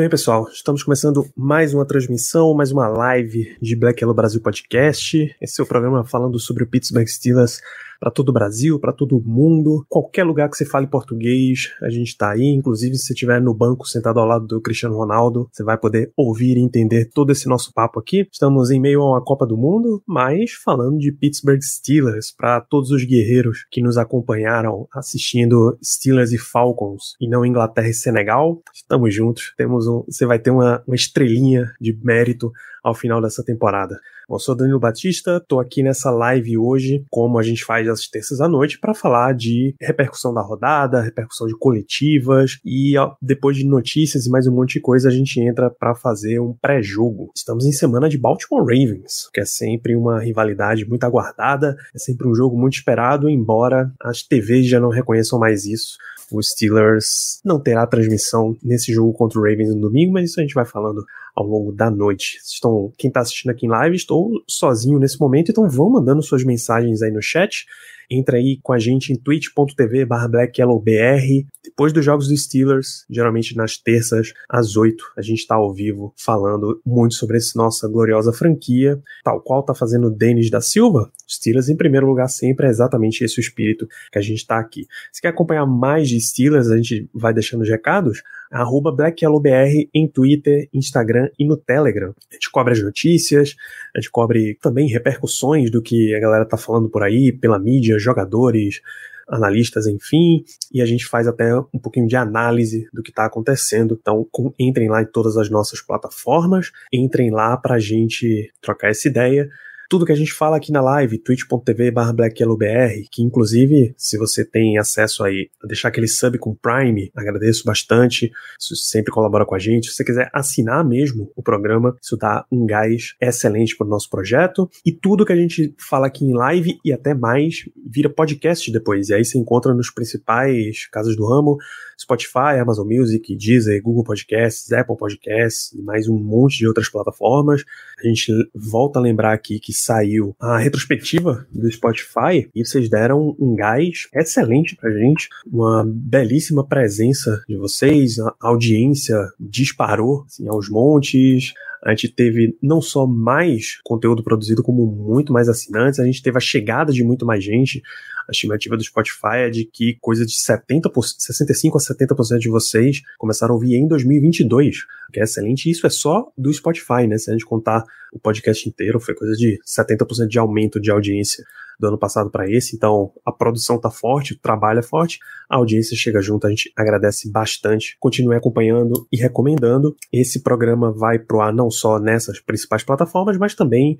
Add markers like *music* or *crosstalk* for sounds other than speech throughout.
bem, pessoal. Estamos começando mais uma transmissão, mais uma live de Black Yellow Brasil Podcast. Esse é o programa falando sobre o Pittsburgh Steelers para todo o Brasil, para todo o mundo. Qualquer lugar que você fale português, a gente está aí. Inclusive, se você estiver no banco sentado ao lado do Cristiano Ronaldo, você vai poder ouvir e entender todo esse nosso papo aqui. Estamos em meio a uma Copa do Mundo, mas falando de Pittsburgh Steelers para todos os guerreiros que nos acompanharam assistindo Steelers e Falcons e não Inglaterra e Senegal. Estamos juntos. Temos um, você vai ter uma, uma estrelinha de mérito ao final dessa temporada. Eu sou Danilo Batista, estou aqui nessa live hoje, como a gente faz às terças à noite, para falar de repercussão da rodada, repercussão de coletivas e ó, depois de notícias e mais um monte de coisa, a gente entra para fazer um pré-jogo. Estamos em semana de Baltimore Ravens, que é sempre uma rivalidade muito aguardada, é sempre um jogo muito esperado, embora as TVs já não reconheçam mais isso o Steelers não terá transmissão nesse jogo contra o Ravens no domingo, mas isso a gente vai falando ao longo da noite. Estão, quem está assistindo aqui em live, estou sozinho nesse momento, então vão mandando suas mensagens aí no chat. Entra aí com a gente em twitch.tv blackyellowbr. Depois dos jogos dos Steelers, geralmente nas terças, às 8, a gente está ao vivo falando muito sobre essa nossa gloriosa franquia, tal qual tá fazendo o Denis da Silva. Steelers em primeiro lugar sempre é exatamente esse o espírito que a gente está aqui. Se quer acompanhar mais de Steelers, a gente vai deixando os recados arroba BlackYellowBR em Twitter, Instagram e no Telegram. A gente cobre as notícias, a gente cobre também repercussões do que a galera tá falando por aí, pela mídia, jogadores, analistas, enfim, e a gente faz até um pouquinho de análise do que está acontecendo. Então, com, entrem lá em todas as nossas plataformas, entrem lá para a gente trocar essa ideia tudo que a gente fala aqui na live, twitch.tv blackyellowbr, que inclusive, se você tem acesso aí, a deixar aquele sub com Prime, agradeço bastante, isso sempre colabora com a gente. Se você quiser assinar mesmo o programa, isso dá um gás excelente para o nosso projeto. E tudo que a gente fala aqui em live e até mais vira podcast depois. E aí você encontra nos principais casas do ramo, Spotify, Amazon Music, Deezer, Google Podcasts, Apple Podcasts e mais um monte de outras plataformas. A gente volta a lembrar aqui que saiu a retrospectiva do Spotify e vocês deram um gás excelente pra gente, uma belíssima presença de vocês, a audiência disparou assim, aos montes, a gente teve não só mais conteúdo produzido, como muito mais assinantes, a gente teve a chegada de muito mais gente. A estimativa do Spotify é de que coisa de 70%, 65% a 70% de vocês começaram a ouvir em 2022, que é excelente. Isso é só do Spotify, né? Se a gente contar o podcast inteiro, foi coisa de 70% de aumento de audiência do ano passado para esse, então a produção tá forte, o trabalho é forte, a audiência chega junto, a gente agradece bastante. Continue acompanhando e recomendando. Esse programa vai pro ar não só nessas principais plataformas, mas também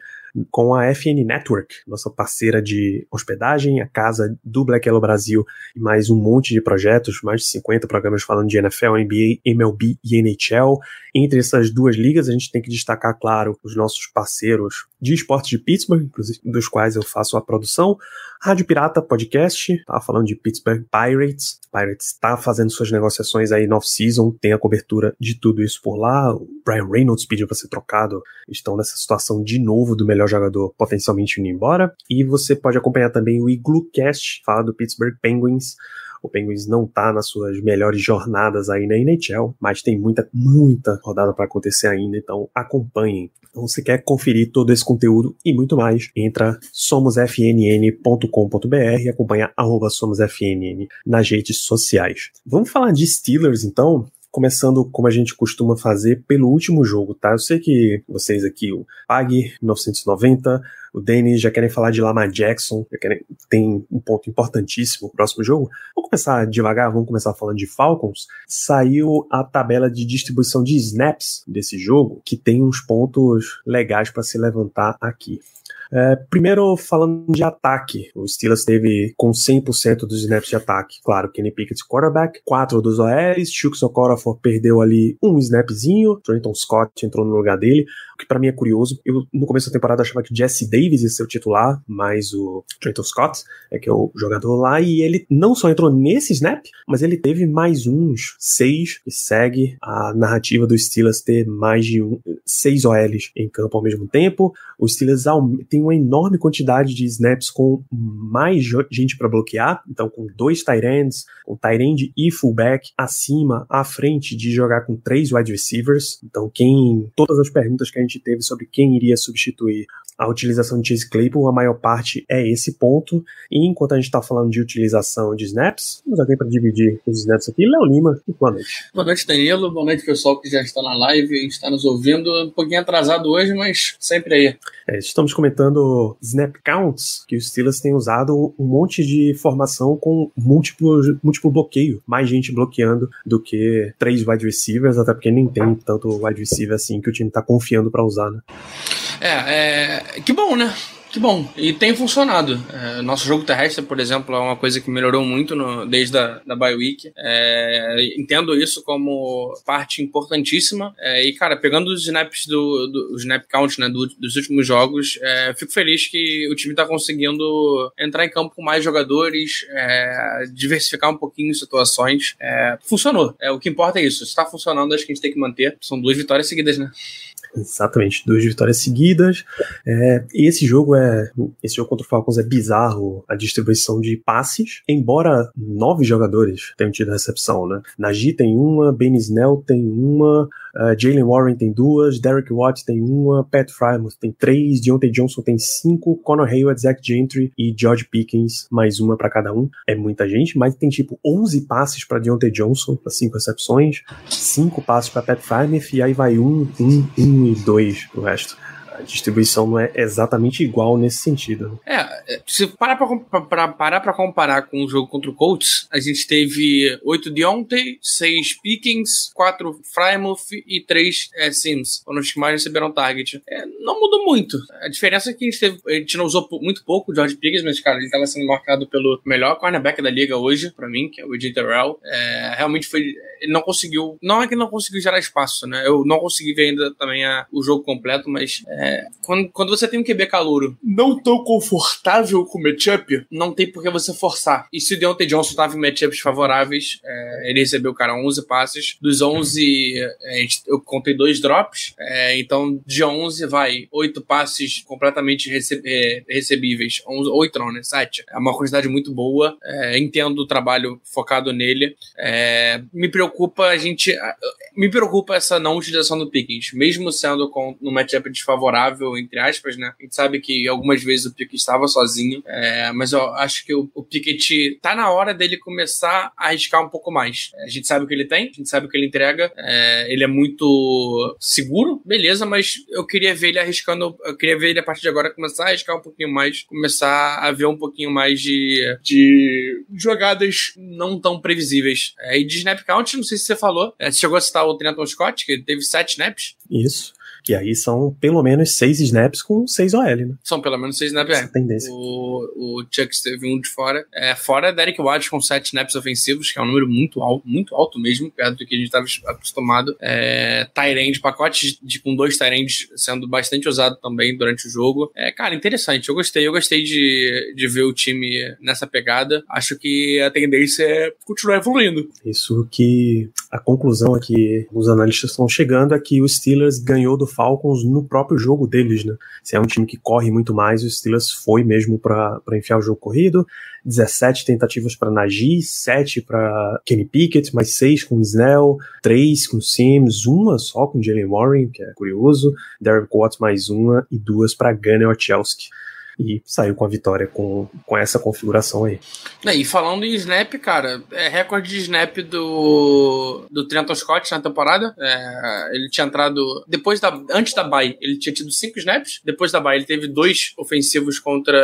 com a FN Network, nossa parceira de hospedagem, a casa do Black Yellow Brasil e mais um monte de projetos, mais de 50 programas falando de NFL, NBA, MLB e NHL. Entre essas duas ligas, a gente tem que destacar, claro, os nossos parceiros de esportes de Pittsburgh, inclusive dos quais eu faço a produção. Rádio Pirata Podcast, tá falando de Pittsburgh Pirates. Pirates está fazendo suas negociações aí no off-season, tem a cobertura de tudo isso por lá. O Brian Reynolds pediu para ser trocado, estão nessa situação de novo do melhor jogador potencialmente indo embora. E você pode acompanhar também o Iglucast, fala do Pittsburgh Penguins. O Penguins não tá nas suas melhores jornadas aí na NHL, mas tem muita, muita rodada para acontecer ainda, então acompanhem. Então, se quer conferir todo esse conteúdo e muito mais, entra somosfnn.com.br e acompanha arroba somosfnn nas redes sociais. Vamos falar de Steelers, então? Começando como a gente costuma fazer pelo último jogo, tá? Eu sei que vocês aqui, o PAG 1990, o Denis já querem falar de Lamar Jackson, já querem, tem um ponto importantíssimo no próximo jogo. Vamos começar devagar, vamos começar falando de Falcons. Saiu a tabela de distribuição de snaps desse jogo, que tem uns pontos legais para se levantar aqui. É, primeiro, falando de ataque, o Steelers teve com 100% dos snaps de ataque. Claro, Kenny Pickett quarterback, quatro dos OLs, Chuck Okorafor perdeu ali um snapzinho, Trenton Scott entrou no lugar dele, que para mim é curioso. Eu, no começo da temporada, achava que Jesse Davis ia ser o titular, mas o Trenton Scott é que é o jogador lá, e ele não só entrou nesse snap, mas ele teve mais uns seis, que segue a narrativa do Steelers ter mais de um, seis OLs em campo ao mesmo tempo. O Steelers tem uma enorme quantidade de snaps com mais gente para bloquear, então com dois tight ends, com tight end e fullback acima, à frente de jogar com três wide receivers. Então quem todas as perguntas que a gente teve sobre quem iria substituir a utilização de Chase Claypool, a maior parte é esse ponto. E enquanto a gente está falando de utilização de snaps, temos alguém para dividir os snaps aqui. Léo Lima, boa noite. Boa noite, Danilo. Boa noite, pessoal que já está na live e está nos ouvindo. Um pouquinho atrasado hoje, mas sempre aí. É, estamos comentando snap counts, que os Steelers têm usado um monte de formação com múltiplo, múltiplo bloqueio. Mais gente bloqueando do que três wide receivers, até porque nem tem tanto wide receiver assim que o time está confiando para usar, né? É, é, que bom, né? Que bom, e tem funcionado. É, nosso jogo terrestre, por exemplo, é uma coisa que melhorou muito no, desde a da bye. É, entendo isso como parte importantíssima. É, e, cara, pegando os snaps do, do snap count né, do, dos últimos jogos, é, fico feliz que o time está conseguindo entrar em campo com mais jogadores, é, diversificar um pouquinho situações. É, funcionou. É, o que importa é isso. Se está funcionando, acho que a gente tem que manter. São duas vitórias seguidas, né? Exatamente, duas vitórias seguidas. É, esse jogo é. Esse jogo contra o Falcons é bizarro a distribuição de passes, embora nove jogadores tenham tido recepção, né? Najee tem uma, Ben Snell tem uma, uh, Jalen Warren tem duas, Derek Watt tem uma, Pat Frymouth tem três, Deontay Johnson tem cinco, Conor Hayward, Zach Gentry e George Pickens, mais uma para cada um. É muita gente, mas tem tipo 11 passes para Deontay Johnson, para cinco recepções, cinco passes para Pat Frymouth e aí vai um, um, um e 2 pro resto a distribuição não é exatamente igual nesse sentido. É, se parar pra, pra, parar pra comparar com o jogo contra o Colts, a gente teve 8 Deontay, 6 Pickens, 4 Frymouth e 3 é, Sims, foram os que mais receberam target. É, não mudou muito. A diferença é que a gente, teve, a gente não usou muito pouco o George Pickens, mas, cara, ele estava sendo marcado pelo melhor cornerback da liga hoje, pra mim, que é o AJ Terrell. É, realmente foi. Ele não conseguiu. Não é que não conseguiu gerar espaço, né? Eu não consegui ver ainda também a, o jogo completo, mas é, quando, quando você tem um QB calouro não tão confortável com o matchup, não tem por que você forçar. E se o Deontay Johnson tava em matchups favoráveis, é, ele recebeu, cara, 11 passes. Dos 11, é, eu contei dois drops. É, então, de 11, vai, 8 passes completamente é, recebíveis. 11, 8 não, né? 7. É uma quantidade muito boa. É, entendo o trabalho focado nele. Me preocupa a gente... Me preocupa essa não utilização do Pickens, mesmo sendo com, no matchup desfavorável favorável, entre aspas, né? A gente sabe que algumas vezes o Piquet estava sozinho, é, mas eu acho que o, o Piquet tá na hora dele começar a arriscar um pouco mais. A gente sabe o que ele tem, a gente sabe o que ele entrega, é, ele é muito seguro, beleza, mas eu queria ver ele arriscando, eu queria ver ele a partir de agora começar a arriscar um pouquinho mais, começar a ver um pouquinho mais de, de jogadas não tão previsíveis. É, e de snap count, não sei se você falou, é, você chegou a citar o Trenton Scott, que teve sete snaps. Isso. Que aí são pelo menos seis snaps com seis OL, né? São pelo menos seis snaps, é. tendência. O, o Chuck teve um de fora. É, fora Derek Watt com sete snaps ofensivos, que é um número muito alto, muito alto mesmo, perto do que a gente estava acostumado. É, Tyrande, pacote de, com dois Tyrands sendo bastante usado também durante o jogo. É, cara, interessante. Eu gostei. Eu gostei de, de ver o time nessa pegada. Acho que a tendência é continuar evoluindo. Isso que a conclusão aqui os analistas estão chegando é que o Steelers ganhou do Falcons no próprio jogo deles, né? Se é um time que corre muito mais, o Steelers foi mesmo para enfiar o jogo corrido. 17 tentativas para Najee, 7 para Kenny Pickett, mais 6 com Snell, 3 com Sims, uma só com Jalen Warren, que é curioso, Derek Watts mais uma e duas para Gunnar Ochelski e saiu com a vitória com, com essa configuração aí. E falando em snap, cara, é recorde de snap do, do Trenton Scott na temporada. É, ele tinha entrado depois da antes da bye, ele tinha tido cinco snaps. Depois da bye, ele teve dois ofensivos contra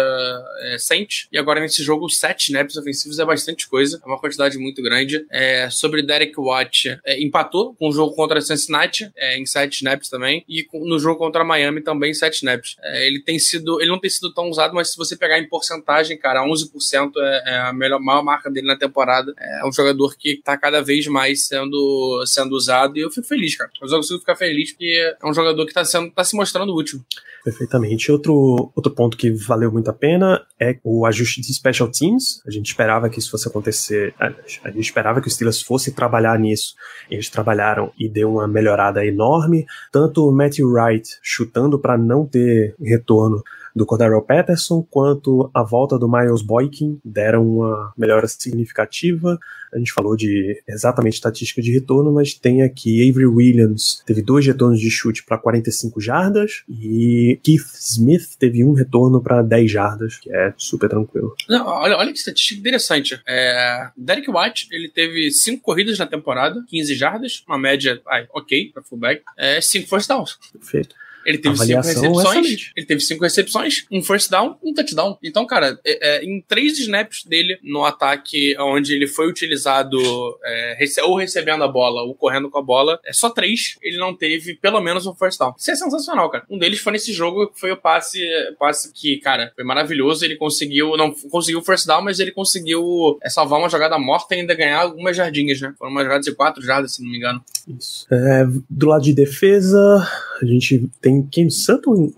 é, Saints e agora nesse jogo sete snaps ofensivos é bastante coisa, é uma quantidade muito grande. É, sobre Derek Watt, é, empatou com o jogo contra Cincinnati é, em sete snaps também e no jogo contra Miami também sete snaps. É, ele tem sido, ele não tem sido tão usado, mas se você pegar em porcentagem, cara, 11% é, é a melhor, maior marca dele na temporada. É um jogador que tá cada vez mais sendo, sendo usado e eu fico feliz, cara. Eu só consigo ficar feliz porque é um jogador que tá, sendo, tá se mostrando útil. Perfeitamente. Outro, outro ponto que valeu muito a pena é o ajuste de special teams. A gente esperava que isso fosse acontecer, a gente esperava que os Steelers fossem trabalhar nisso. Eles trabalharam e deu uma melhorada enorme. Tanto o Matthew Wright chutando para não ter retorno do Cordero Patterson, quanto a volta do Miles Boykin deram uma melhora significativa. A gente falou de exatamente estatística de retorno, mas tem aqui Avery Williams teve dois retornos de chute para 45 jardas e Keith Smith teve um retorno para 10 jardas, que é super tranquilo. Não, olha, olha que estatística interessante. É, Derek White ele teve 5 corridas na temporada, 15 jardas, uma média ai, ok para fullback, 5 é, first downs. Perfeito. Ele teve cinco recepções. Ele teve cinco recepções, um first down, um touchdown. Então, cara, é, é, em três snaps dele no ataque onde ele foi utilizado é, rece ou recebendo a bola ou correndo com a bola, é só três. Ele não teve pelo menos um first down. Isso é sensacional, cara. Um deles foi nesse jogo que foi o passe, passe que, cara, foi maravilhoso. Ele conseguiu, não conseguiu o first down, mas ele conseguiu é, salvar uma jogada morta e ainda ganhar algumas jardinhas, né? Foram umas jogadas de quatro jardas, se não me engano. Isso. É, do lado de defesa, a gente tem Kim Sutton,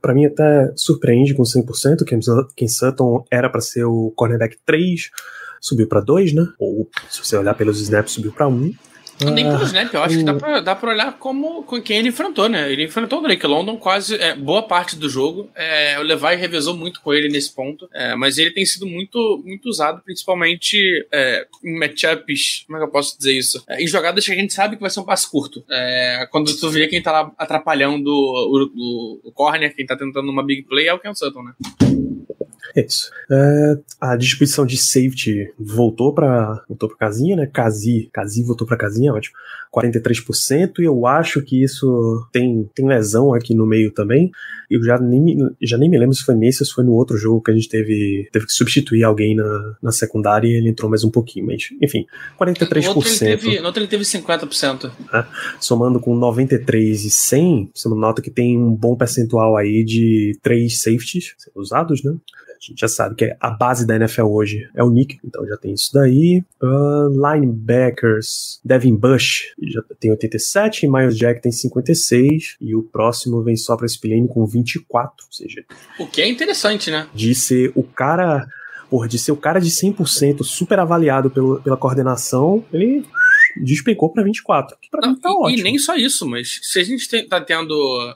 para mim até surpreende com 100%. Kim, Kim Sutton era para ser o cornerback 3, subiu para 2, né? Ou se você olhar pelos snaps, subiu para 1. Nem pelo snap, eu acho que dá pra, dá pra olhar como com quem ele enfrentou, né? Ele enfrentou o Drake London quase é, boa parte do jogo. É, o Levi revezou muito com ele nesse ponto, é, mas ele tem sido muito, muito usado, principalmente é, em matchups. Como é que eu posso dizer isso? É, em jogadas que a gente sabe que vai ser um passe curto. É, quando tu vê quem tá lá atrapalhando o, o, o corner, quem tá tentando uma big play é o Ken Sutton, né? É isso. É, a distribuição de safety voltou para voltou para casinha, né? Casi, Casi voltou para casinha, ótimo. 43%, e eu acho que isso tem, tem lesão aqui no meio também. Eu já nem, me, já nem me lembro se foi nesse ou se foi no outro jogo que a gente teve, teve que substituir alguém na, na secundária e ele entrou mais um pouquinho, mas enfim, 43%. No outro ele teve, no outro ele teve 50%. Né? Somando com 93 e 100, você nota que tem um bom percentual aí de três safeties usados, né? A gente já sabe que a base da NFL hoje é o Nick, então já tem isso daí. Uh, linebackers, Devin Bush já tem 87, Miles Jack tem 56, e o próximo vem só para Spillane com 24, ou seja... O que é interessante, né? De ser o cara... Porra, de ser o cara de 100% super avaliado pelo, pela coordenação, ele despencou para 24, que pra Não, mim tá e, ótimo. E nem só isso, mas se a gente tem, tá tendo.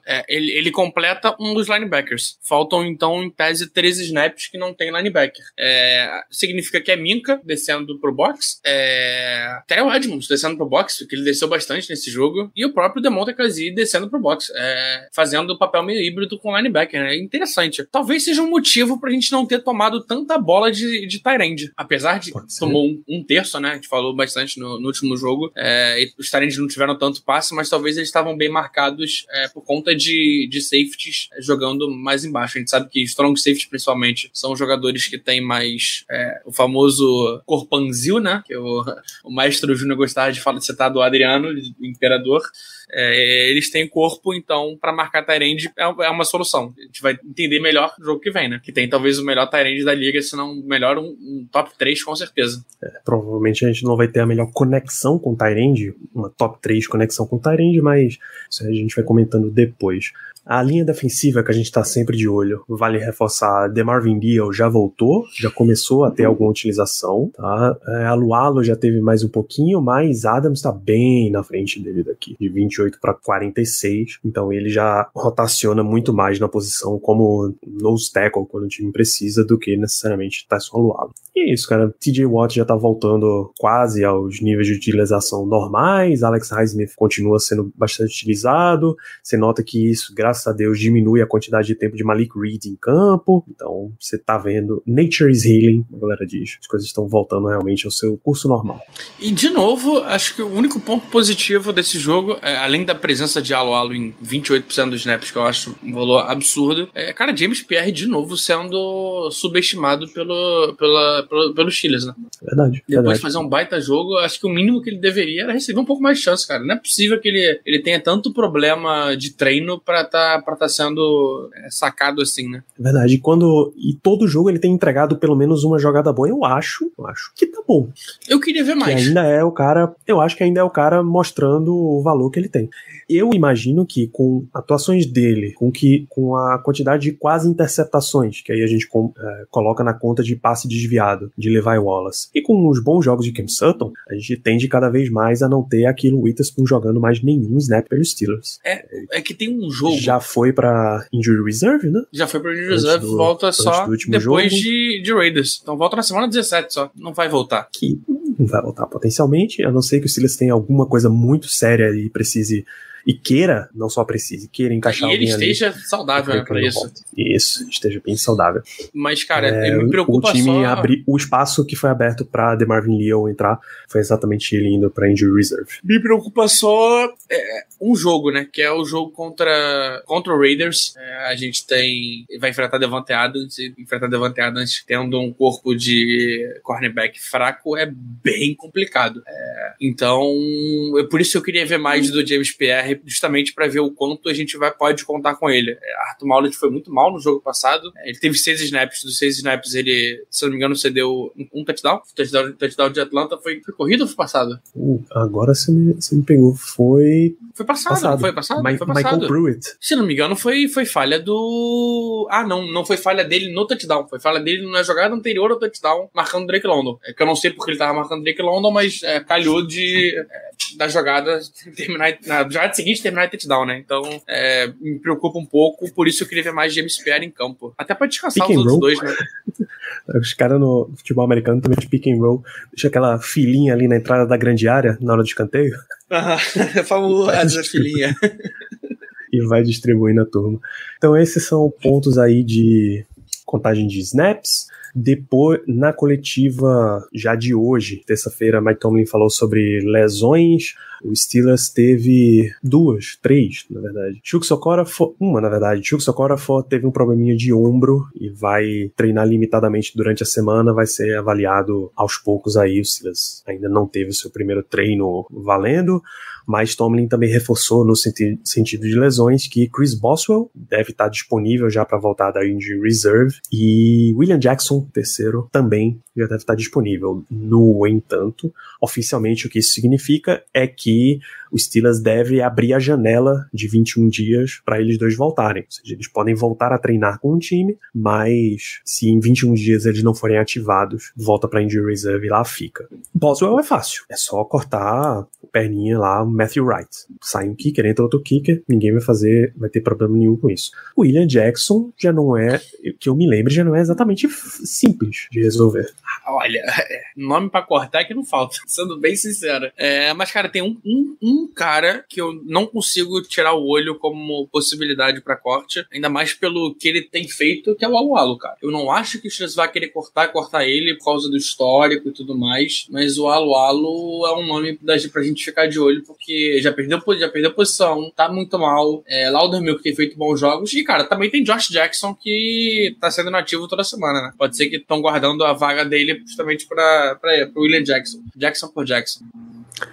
é, ele, ele completa um dos linebackers. Faltam, então, em tese, 13 snaps que não tem linebacker. É, significa que é Minka descendo pro box, é, Terrell Edmonds descendo pro box, porque ele desceu bastante nesse jogo, e o próprio Demonte Kazi descendo pro box, é, fazendo o papel meio híbrido com linebacker. né? É interessante. Talvez seja um motivo pra gente não ter tomado tanta bola de, de Tyrande. Apesar de tomou um, um terço, né? A gente falou bastante no, no último jogo. É, e os Tyrants não tiveram tanto passe, mas talvez eles estavam bem marcados é, por conta de, de safeties é, jogando mais embaixo. A gente sabe que strong safeties, principalmente, são jogadores que têm mais é, o famoso corpanzil, né? Que o, *laughs* o maestro Júnior gostava de falar de citar do Adriano, o imperador. É, eles têm corpo, então, para marcar Tyrande é, é uma solução. A gente vai entender melhor no jogo que vem, né? Que tem talvez o melhor Tyrande da liga, se não o melhor, um, um top 3, com certeza. Provavelmente a gente não vai ter a melhor conexão com o Tyrande, uma top 3 conexão com o Tyrande, mas isso a gente vai comentando depois. A linha defensiva que a gente tá sempre de olho, vale reforçar, DeMarvin Deal já voltou, já começou a ter alguma utilização, tá? É, a Lualo já teve mais um pouquinho, mas Adams tá bem na frente dele daqui, de 28 para 46, então ele já rotaciona muito mais na posição como nose tackle quando o time precisa do que necessariamente tá só Lualo. E é isso, cara. TJ Watt já tá voltando quase aos níveis de utilização normais. Alex Highsmith continua sendo bastante utilizado. Você nota que isso, graças a Deus, diminui a quantidade de tempo de Malik Reed em campo. Então, você tá vendo. Nature is healing, a galera diz. As coisas estão voltando realmente ao seu curso normal. E de novo, acho que o único ponto positivo desse jogo, é, além da presença de Alo Alo em 28% dos snaps, que eu acho um valor absurdo, é, cara, James Pierre de novo sendo subestimado pelo, pela, pelo, pelo Chiles, né? Verdade. Depois verdade. de fazer um baita jogo, acho que o mínimo que ele deveria era receber um pouco mais de chance, cara. Não é possível que ele, ele tenha tanto problema de treino pra tá, pra tá sendo é, sacado assim, né? Verdade. E quando. E todo jogo ele tem entregado pelo menos uma jogada boa, eu acho. Eu acho que tá bom. Eu queria ver Que mais. ainda é o cara. Eu acho que ainda é o cara mostrando o valor que ele tem. Eu imagino que com atuações dele, com que com a quantidade de quase interceptações, que aí a gente com- é, coloca na conta de passe desviado de Levi Wallace, e com os bons jogos de Cam Sutton, a gente tende cada vez mais a não ter aquilo Witherspoon jogando mais nenhum snap pelos Steelers. É que tem um jogo. Já foi pra Injury Reserve, né? Já foi pro New Antes Reserve, do- volta só depois jogo. de, de Raiders. Então volta na semana 17 só. Não vai voltar. que não vai voltar potencialmente, a não ser que o Steelers tenha alguma coisa muito séria e precise e queira, não só precise, queira encaixar e ele alguém ali. esteja saudável né, ele não isso. volte. Isso, esteja bem saudável. Mas, cara, É, me preocupa o time só. abri, o espaço que foi aberto para DeMarvin Leal entrar foi exatamente ele indo para injury reserve. Me preocupa só é, um jogo, né? Que é o jogo contra, contra o Raiders. É, a gente tem. Vai enfrentar Devante Adams. E enfrentar Devante Adams tendo um corpo de cornerback fraco é bem complicado. É, então, é por isso que eu queria ver mais do James Pierre, justamente para ver o quanto a gente vai, pode contar com ele. É, Arthur Maulet foi muito mal no jogo passado. É, Ele teve seis snaps. Dos seis snaps, ele, se não me engano, cedeu um, um touchdown. O touchdown, touchdown de Atlanta foi, foi corrido ou foi passado? Uh, agora você me, você me pegou. Foi Foi passado, passado. foi passado? Mi- foi Michael passado. Pruitt. Se não me engano, foi, foi falha do. Ah, não, não foi falha dele no touchdown. Foi falha dele na jogada anterior ao touchdown, marcando Drake London. É que eu não sei porque ele tava marcando Drake London, mas é, calhou de é, da jogada *laughs* terminar. Na jogada seguinte terminar em touchdown, né? Então é, me preocupa um pouco, por isso eu queria ver mais James Pierre em campo. Até pra descansar Pick os outros dois, né? *laughs* Os caras no futebol americano também de pick and roll. Deixa aquela filinha ali na entrada da grande área na hora de escanteio. *laughs* Famosa filhinha. e vai distribuindo a turma. Então esses são pontos aí de contagem de snaps. Depois, na coletiva já de hoje, terça-feira, Mike Tomlin falou sobre lesões. O Steelers teve duas, três, na verdade. Chuck Socorafor, uma na verdade. Chuck Socorafor teve um probleminha de ombro e vai treinar limitadamente durante a semana, vai ser avaliado aos poucos aí. O Steelers ainda não teve o seu primeiro treino valendo, mas Tomlin também reforçou no senti sentido de lesões que Chris Boswell deve estar disponível já para voltar da injury reserve e William Jackson, terceiro, também já deve estar disponível. No entanto, oficialmente o que isso significa é que o Steelers deve abrir a janela de 21 dias para eles dois voltarem. Ou seja, eles podem voltar a treinar com o time, mas se em 21 dias eles não forem ativados, volta para injury reserve e lá fica. Boswell é fácil, é só cortar o perninha lá, o Matthew Wright. Sai um kicker, entra outro kicker, ninguém vai fazer, vai ter problema nenhum com isso. O William Jackson já não é, que eu me lembre, já não é exatamente simples de resolver. Olha, *laughs* nome pra cortar é que não falta, *laughs* sendo bem sincero. É, mas, cara, tem um, um, um cara que eu não consigo tirar o olho como possibilidade pra corte, ainda mais pelo que ele tem feito, que é o Alu Alu, cara. Eu não acho que o Steelers vai querer cortar cortar ele por causa do histórico e tudo mais, mas o Alu Alu é um nome pra gente ficar de olho, porque já perdeu, já perdeu posição, tá muito mal. É, Laudermilk tem feito bons jogos, e, cara, também tem Josh Jackson que tá sendo nativo toda semana, né? Pode ser que estão guardando a vaga dele justamente pra, William Jackson. Jackson por Jackson.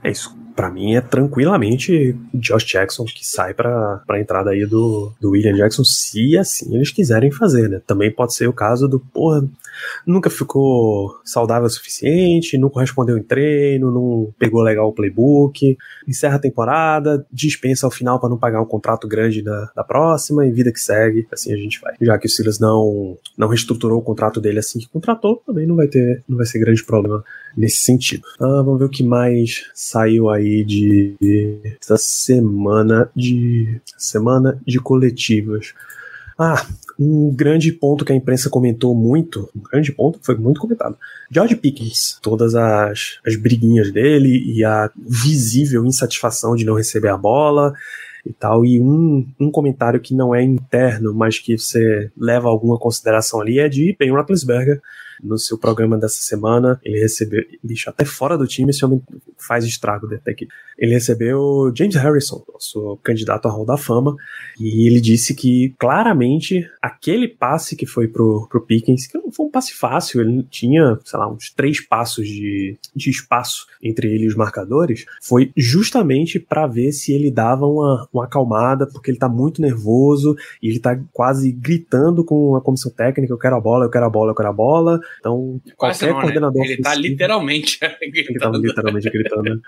É isso. Pra mim é tranquilamente Josh Jackson que sai pra, pra entrada aí do, do William Jackson, se assim eles quiserem fazer, né? Também pode ser o caso do, porra, nunca ficou saudável o suficiente, não correspondeu em treino, não pegou legal o playbook, encerra a temporada, dispensa ao final pra não pagar um contrato grande da, da próxima e vida que segue, assim a gente vai. Já que o Silas não, não reestruturou o contrato dele assim que contratou, também não vai ter, não vai ser grande problema nesse sentido. Ah, vamos ver o que mais saiu aí de essa semana de semana de coletivas. Ah, um grande ponto que a imprensa comentou muito, um grande ponto, foi muito comentado. George Pickens, todas as, as briguinhas dele e a visível insatisfação de não receber a bola e tal. E um, um comentário que não é interno, mas que você leva alguma consideração ali é de Ben Roethlisberger, no seu programa dessa semana. Ele recebeu, bicho, até fora do time, esse homem faz estrago até que ele recebeu James Harrison, nosso candidato a Hall da Fama, e ele disse que claramente aquele passe que foi pro, pro Pickens, que não foi um passe fácil, ele tinha, sei lá, uns três passos de, de espaço entre ele e os marcadores, foi justamente para ver se ele dava uma, uma acalmada, porque ele tá muito nervoso e ele tá quase gritando com a comissão técnica: eu quero a bola, eu quero a bola, eu quero a bola. Então, Quase qualquer não, né? coordenador. Ele tá ofensivo- literalmente *laughs* ele tava gritando. literalmente gritando.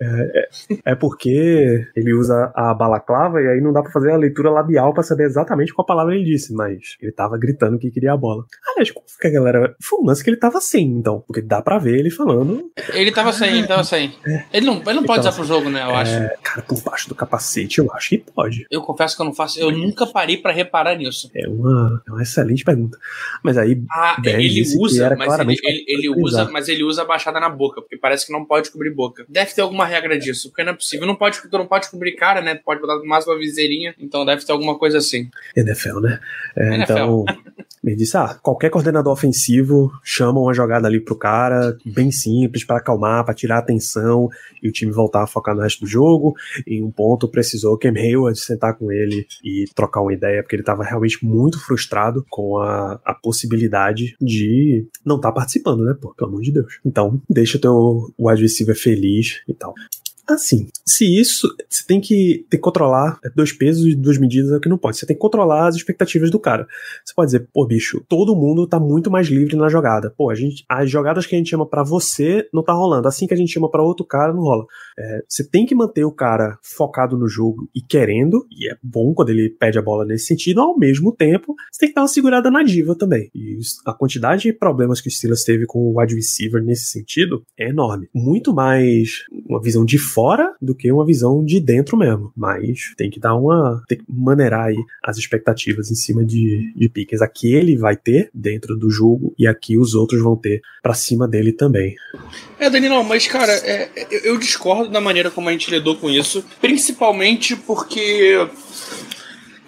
É, é, é porque ele usa a balaclava e aí não dá pra fazer a leitura labial pra saber exatamente qual palavra ele disse, mas ele tava gritando que queria a bola. Aliás, como fica a galera? Foi um lance que ele tava sem, então, porque dá pra ver ele falando, Ele tava sem, ele tava sem. Ele não, ele não pode tava usar pro jogo, né? Eu acho. é, cara, por baixo do capacete, eu acho que pode. Eu confesso que eu não faço. Eu nunca parei pra reparar nisso. É uma, é uma excelente pergunta. Mas aí, Ah, ele usa, mas ele, ele, ele usa, mas ele usa a baixada na boca, porque parece que não pode cobrir boca. Deve ter alguma regra disso, porque não é possível. Não pode, tu não pode cobrir cara, né? Pode botar no máximo uma viseirinha, então deve ter alguma coisa assim. NFL, né? É, NFL. Então, *laughs* ele disse: ah, qualquer coordenador ofensivo chama uma jogada ali pro cara, bem simples, para acalmar, para tirar a atenção e o time voltar a focar no resto do jogo. Em um ponto precisou Cam Hayward sentar com ele e trocar uma ideia, porque ele tava realmente muito frustrado com a, a possibilidade de não estar participando, né? Pô, pelo amor de Deus. Então, deixa o teu wide receiver feliz e tal. Assim, se isso, você tem que, tem que controlar é, dois pesos e duas medidas é o que não pode. Você tem que controlar as expectativas do cara. Você pode dizer, pô, bicho, todo mundo tá muito mais livre na jogada. Pô, a gente, as jogadas que a gente chama pra você não tá rolando. Assim que a gente chama pra outro cara, não rola. É, você tem que manter o cara focado no jogo e querendo, e é bom quando ele pede a bola nesse sentido, ao mesmo tempo, você tem que dar uma segurada na diva também. E a quantidade de problemas que o Steelers teve com o wide receiver nesse sentido é enorme. Muito mais uma visão de fora do que uma visão de dentro mesmo. Mas tem que dar uma. tem que maneirar aí as expectativas em cima de, de Pickens. Aqui ele vai ter dentro do jogo e aqui os outros vão ter pra cima dele também. É, Danilo, mas, cara, é, eu, eu discordo da maneira como a gente lidou com isso. Principalmente porque.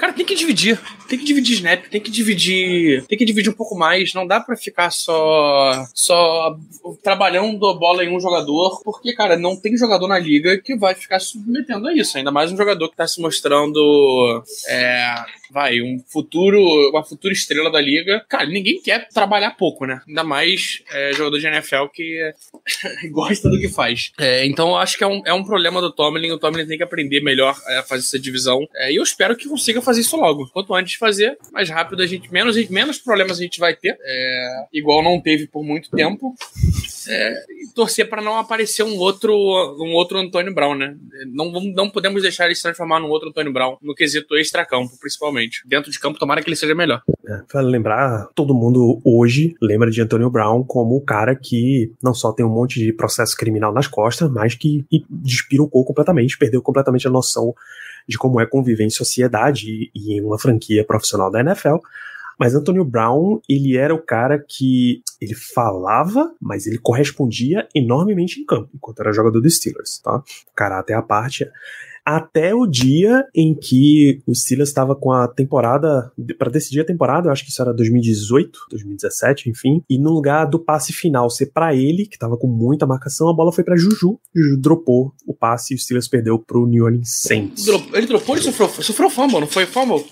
Cara, tem que dividir. Tem que dividir snap, tem que dividir. Tem que dividir um pouco mais. Não dá pra ficar só. só trabalhando a bola em um jogador. Porque, cara, não tem jogador na liga que vai ficar submetendo a isso. Ainda mais um jogador que tá se mostrando. É, vai, um futuro. Uma futura estrela da liga. Cara, ninguém quer trabalhar pouco, né? Ainda mais é, jogador de NFL que *laughs* gosta do que faz. É, então eu acho que é um, é um problema do Tomlin. O Tomlin tem que aprender melhor a fazer essa divisão. É, e eu espero que consiga fazer isso logo. Quanto antes fazer, mais rápido a gente. Menos, menos problemas a gente vai ter. É, igual não teve por muito tempo. É, e torcer para não aparecer um outro um outro Antônio Brown, né? Não, não podemos deixar ele se transformar num outro Antônio Brown, no quesito extra-campo, principalmente. Dentro de campo, tomara que ele seja melhor. É, Vale lembrar, todo mundo hoje lembra de Antonio Brown como o cara que não só tem um monte de processo criminal nas costas, mas que despirocou completamente, perdeu completamente a noção de como é conviver em sociedade e, e em uma franquia profissional da NFL. Mas Antonio Brown, ele era o cara que ele falava, mas ele correspondia enormemente em campo, enquanto era jogador dos Steelers, tá? Caráter à parte. Até o dia em que o Steelers estava com a temporada, para decidir a temporada, eu acho que isso era 2018, 2017, enfim, e no lugar do passe final ser para ele, que tava com muita marcação, a bola foi para Juju. Juju dropou o passe e o Steelers perdeu pro New Orleans Saints. Ele dropou, ele sofreu, sofreu fumble, não foi fumble?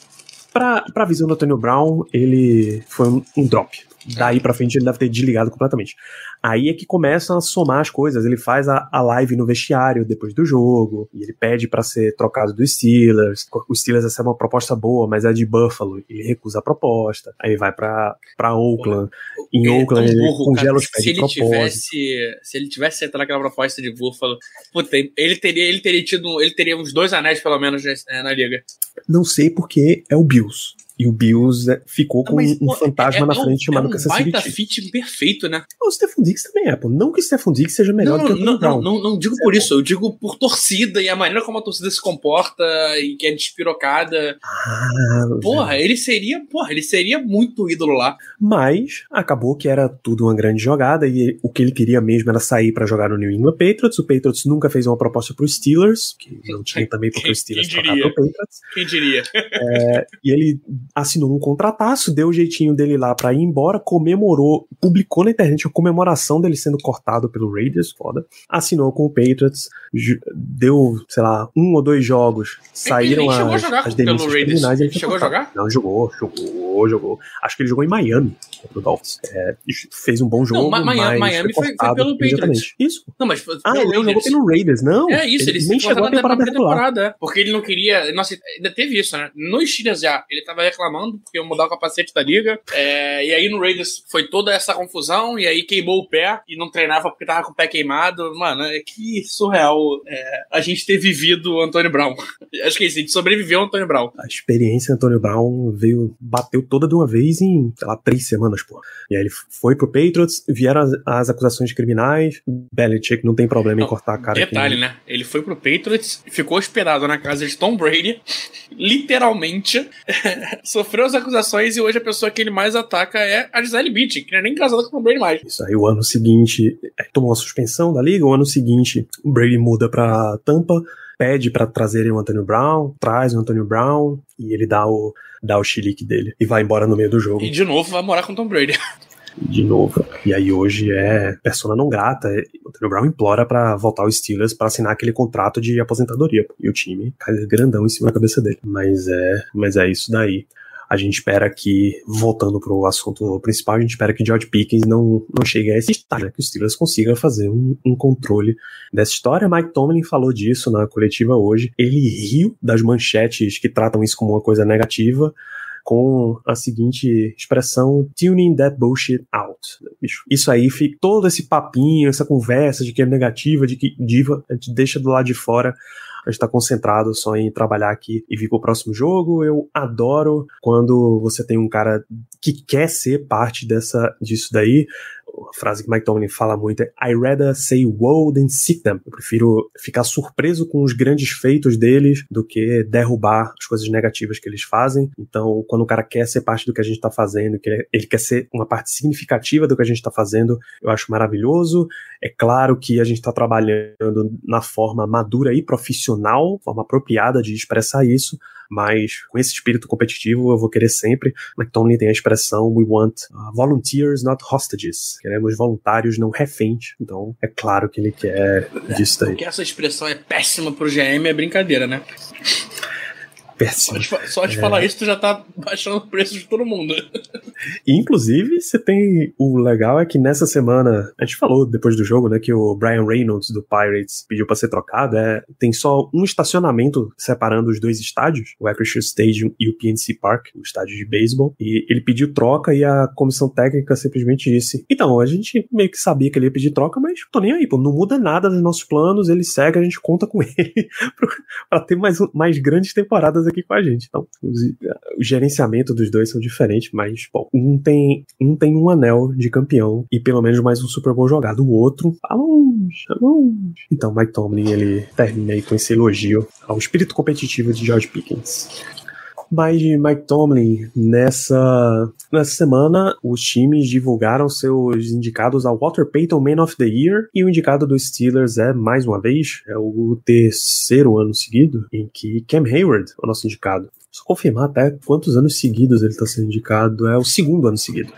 Pra, pra visão do Antonio Brown, ele foi um, um drop. Daí pra frente ele deve ter desligado completamente. Aí é que começam a somar as coisas. Ele faz a, a live no vestiário depois do jogo, e ele pede pra ser trocado do Steelers. O Steelers recebe uma proposta boa, mas é de Buffalo. Ele recusa a proposta. Aí vai pra, pra Oakland. Em Ele é Oakland ele burro, congela cara. os pés se de ele propósito. tivesse Se ele tivesse entrado naquela proposta de Buffalo, puta, ele teria, ele teria tido. Ele teria uns dois anéis, pelo menos, na liga. Não sei porque é o Bills. E o Bills é, ficou com Mas, um pô, fantasma é- na é um- frente chamado é um Kansas City baita fit perfeito, né? O Stephon Diggs também é, pô. Não que o Stephon Diggs seja melhor Não, do que o não, não, não, não digo por isso, eu digo por torcida e a maneira como a torcida se comporta e que é despirocada. Ah, Porra, ele seria, porra, ele seria muito ídolo lá. Mas acabou que era tudo uma grande jogada e o que ele queria mesmo era sair pra jogar no New England Patriots. O Patriots nunca fez uma proposta pro Steelers, que não tinha também porque Quem- o Steelers quem trocar diria? pro Patriots. Quem diria? E ele assinou um contrataço, deu o jeitinho dele lá pra ir embora, comemorou, publicou na internet a comemoração dele sendo cortado pelo Raiders, foda. Assinou com o Patriots, deu, sei lá, um ou dois jogos, saíram ele chegou as, a jogar as pelo Raiders. criminais. Ele chegou a jogar? Não, jogou, jogou, jogou. Acho que ele jogou em Miami, pro Dolphins. É, fez um bom jogo, Ma- Miami- mas Miami foi- foi cortado pelo Patriots. Isso. Não, mas foi Ah, ele não jogou pelo Raiders, não? É isso, ele, nem chegou a temporada regular. temporada, é. Porque ele não queria. Nossa, ainda teve isso, né? Nos Steelers já, ele tava reclamando porque ia mudar o capacete da liga. é, e aí no Raiders foi toda essa confusão. E aí queimou o pé e não treinava porque tava com o pé queimado. Mano, é que surreal é, a gente ter vivido o Antônio Brown. *laughs* Acho que é isso, a gente sobreviveu ao Antônio Brown. A experiência Antônio Brown veio, bateu toda de uma vez em, sei lá, três semanas, pô. E aí ele foi pro Patriots, vieram as, as acusações criminais. Belichick não tem problema em Não, cortar a cara. Detalhe, aqui. né? Ele foi pro Patriots, ficou hospedado na casa de Tom Brady, *laughs* literalmente, *laughs* sofreu as acusações e hoje a pessoa que ele mais ataca é a Gisele Bündchen, que não é nem casada com o Tom Brady mais. Isso aí, o ano seguinte, é, tomou uma suspensão da liga. O ano seguinte, o Brady muda pra Tampa, pede pra trazerem o Antônio Brown, traz o Antônio Brown e ele dá o, dá o chilique dele e vai embora no meio do jogo. E de novo vai morar com o Tom Brady. de novo. E aí hoje é persona não grata. O Antônio Brown implora pra voltar aos Steelers pra assinar aquele contrato de aposentadoria. E o time cai grandão em cima da cabeça dele. Mas é, mas é isso daí. A gente espera que, voltando pro assunto principal, a gente espera que George Pickens não, não chegue a esse estágio, né? que o Steelers consiga fazer um, um controle dessa história. Mike Tomlin falou disso na coletiva hoje. Ele riu das manchetes que tratam isso como uma coisa negativa, com a seguinte expressão: tuning that bullshit out. Bicho, isso aí todo esse papinho, essa conversa de que é negativa, de que diva, a gente deixa do lado de fora. A gente tá concentrado só em trabalhar aqui e vir pro próximo jogo. Eu adoro quando você tem um cara que quer ser parte dessa, disso daí. A frase que Mike Tomlin fala muito é I rather say wow than seek them. Eu prefiro ficar surpreso com os grandes feitos deles do que derrubar as coisas negativas que eles fazem. Então, quando o cara quer ser parte do que a gente tá fazendo, que ele- quer ser uma parte significativa do que a gente tá fazendo, eu acho maravilhoso. É claro que a gente tá trabalhando na forma madura e profissional, forma apropriada de expressar isso, mas com esse espírito competitivo eu vou querer sempre. Mike Tomlin tem a expressão We want uh, volunteers, not hostages. Queremos voluntários, não reféns. Então é claro que ele quer disso daí. Porque essa expressão é péssima pro GM, é brincadeira, né? Só Péssimo. de, fa- só de É. falar isso, tu já tá baixando o preço de todo mundo. E, *laughs* inclusive, você tem. O legal é que nessa semana. A gente falou depois do jogo, né? Que o Brian Reynolds do Pirates pediu pra ser trocado. É, tem só um estacionamento separando os dois estádios, o Acrisure Stadium e o PNC Park, o estádio de beisebol. E ele pediu troca e a comissão técnica simplesmente disse: Então, a gente meio que sabia que ele ia pedir troca, mas tô nem aí, pô. Não muda nada dos nossos planos, ele segue, a gente conta com *laughs* ele pra ter mais, mais grandes temporadas aqui com a gente. Então, o gerenciamento dos dois são diferentes, mas, bom, um tem, um tem um anel de campeão e pelo menos mais um Super Bowl jogado. O outro, tá longe, tá longe. Então, Mike Tomlin, ele termina aí com esse elogio ao espírito competitivo de George Pickens. Mais de Mike Tomlin, nessa, nessa semana os times divulgaram seus indicados ao Walter Payton Man of the Year e o indicado dos Steelers é, mais uma vez, é o terceiro ano seguido em que Cam Hayward é o nosso indicado. Só confirmar até quantos anos seguidos ele está sendo indicado, é o segundo ano seguido.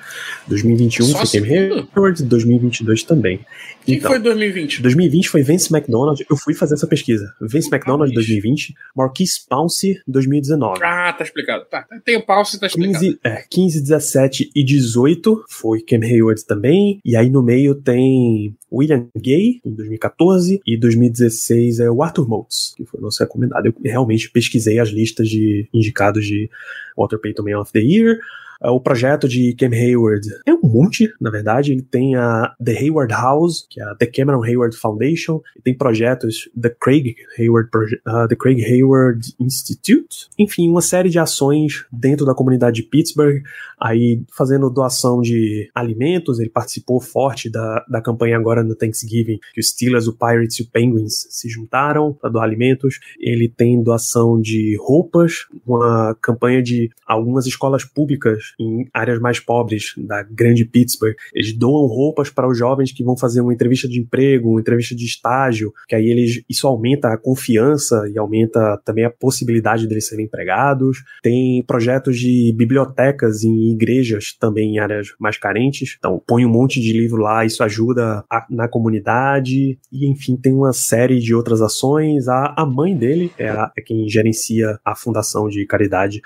2021 Só foi Cam? Hayward, 2022 também. Quem Então, foi 2020? 2020 foi Vince McDonald, eu fui fazer essa pesquisa. Vince McDonald Ah, 2020, Marquise Pouncey 2019. Ah, tá explicado. Tá, tem o pause, tá explicado. 15, é, 15, 17 e 18 foi Cam Hayward também. E aí no meio tem William Gay, em 2014, e 2016 é o Arthur Motes, que foi nosso recomendado. Eu realmente pesquisei as listas de indicados de Walter Payton Man of the Year. É, O projeto de Cam Hayward é um monte, na verdade. Ele tem a The Hayward House, que é a The Cameron Hayward Foundation. Tem projetos The Craig Hayward, Proje- uh, The Craig Hayward Institute. Enfim, uma série de ações dentro da comunidade de Pittsburgh. Aí fazendo doação de alimentos. Ele participou forte da, da campanha agora no Thanksgiving, que os Steelers, o Pirates e o Penguins se juntaram para doar alimentos. Ele tem doação de roupas, uma campanha de algumas escolas públicas em áreas mais pobres da grande Pittsburgh. Eles doam roupas para os jovens que vão fazer uma entrevista de emprego, uma entrevista de estágio, que aí eles isso aumenta a confiança e aumenta também a possibilidade deles serem empregados. Tem projetos de bibliotecas em igrejas também em áreas mais carentes. Então, põe um monte de livro lá, isso ajuda a, na comunidade e enfim, tem uma série de outras ações. A, a mãe dele é, a, é quem gerencia a fundação de caridade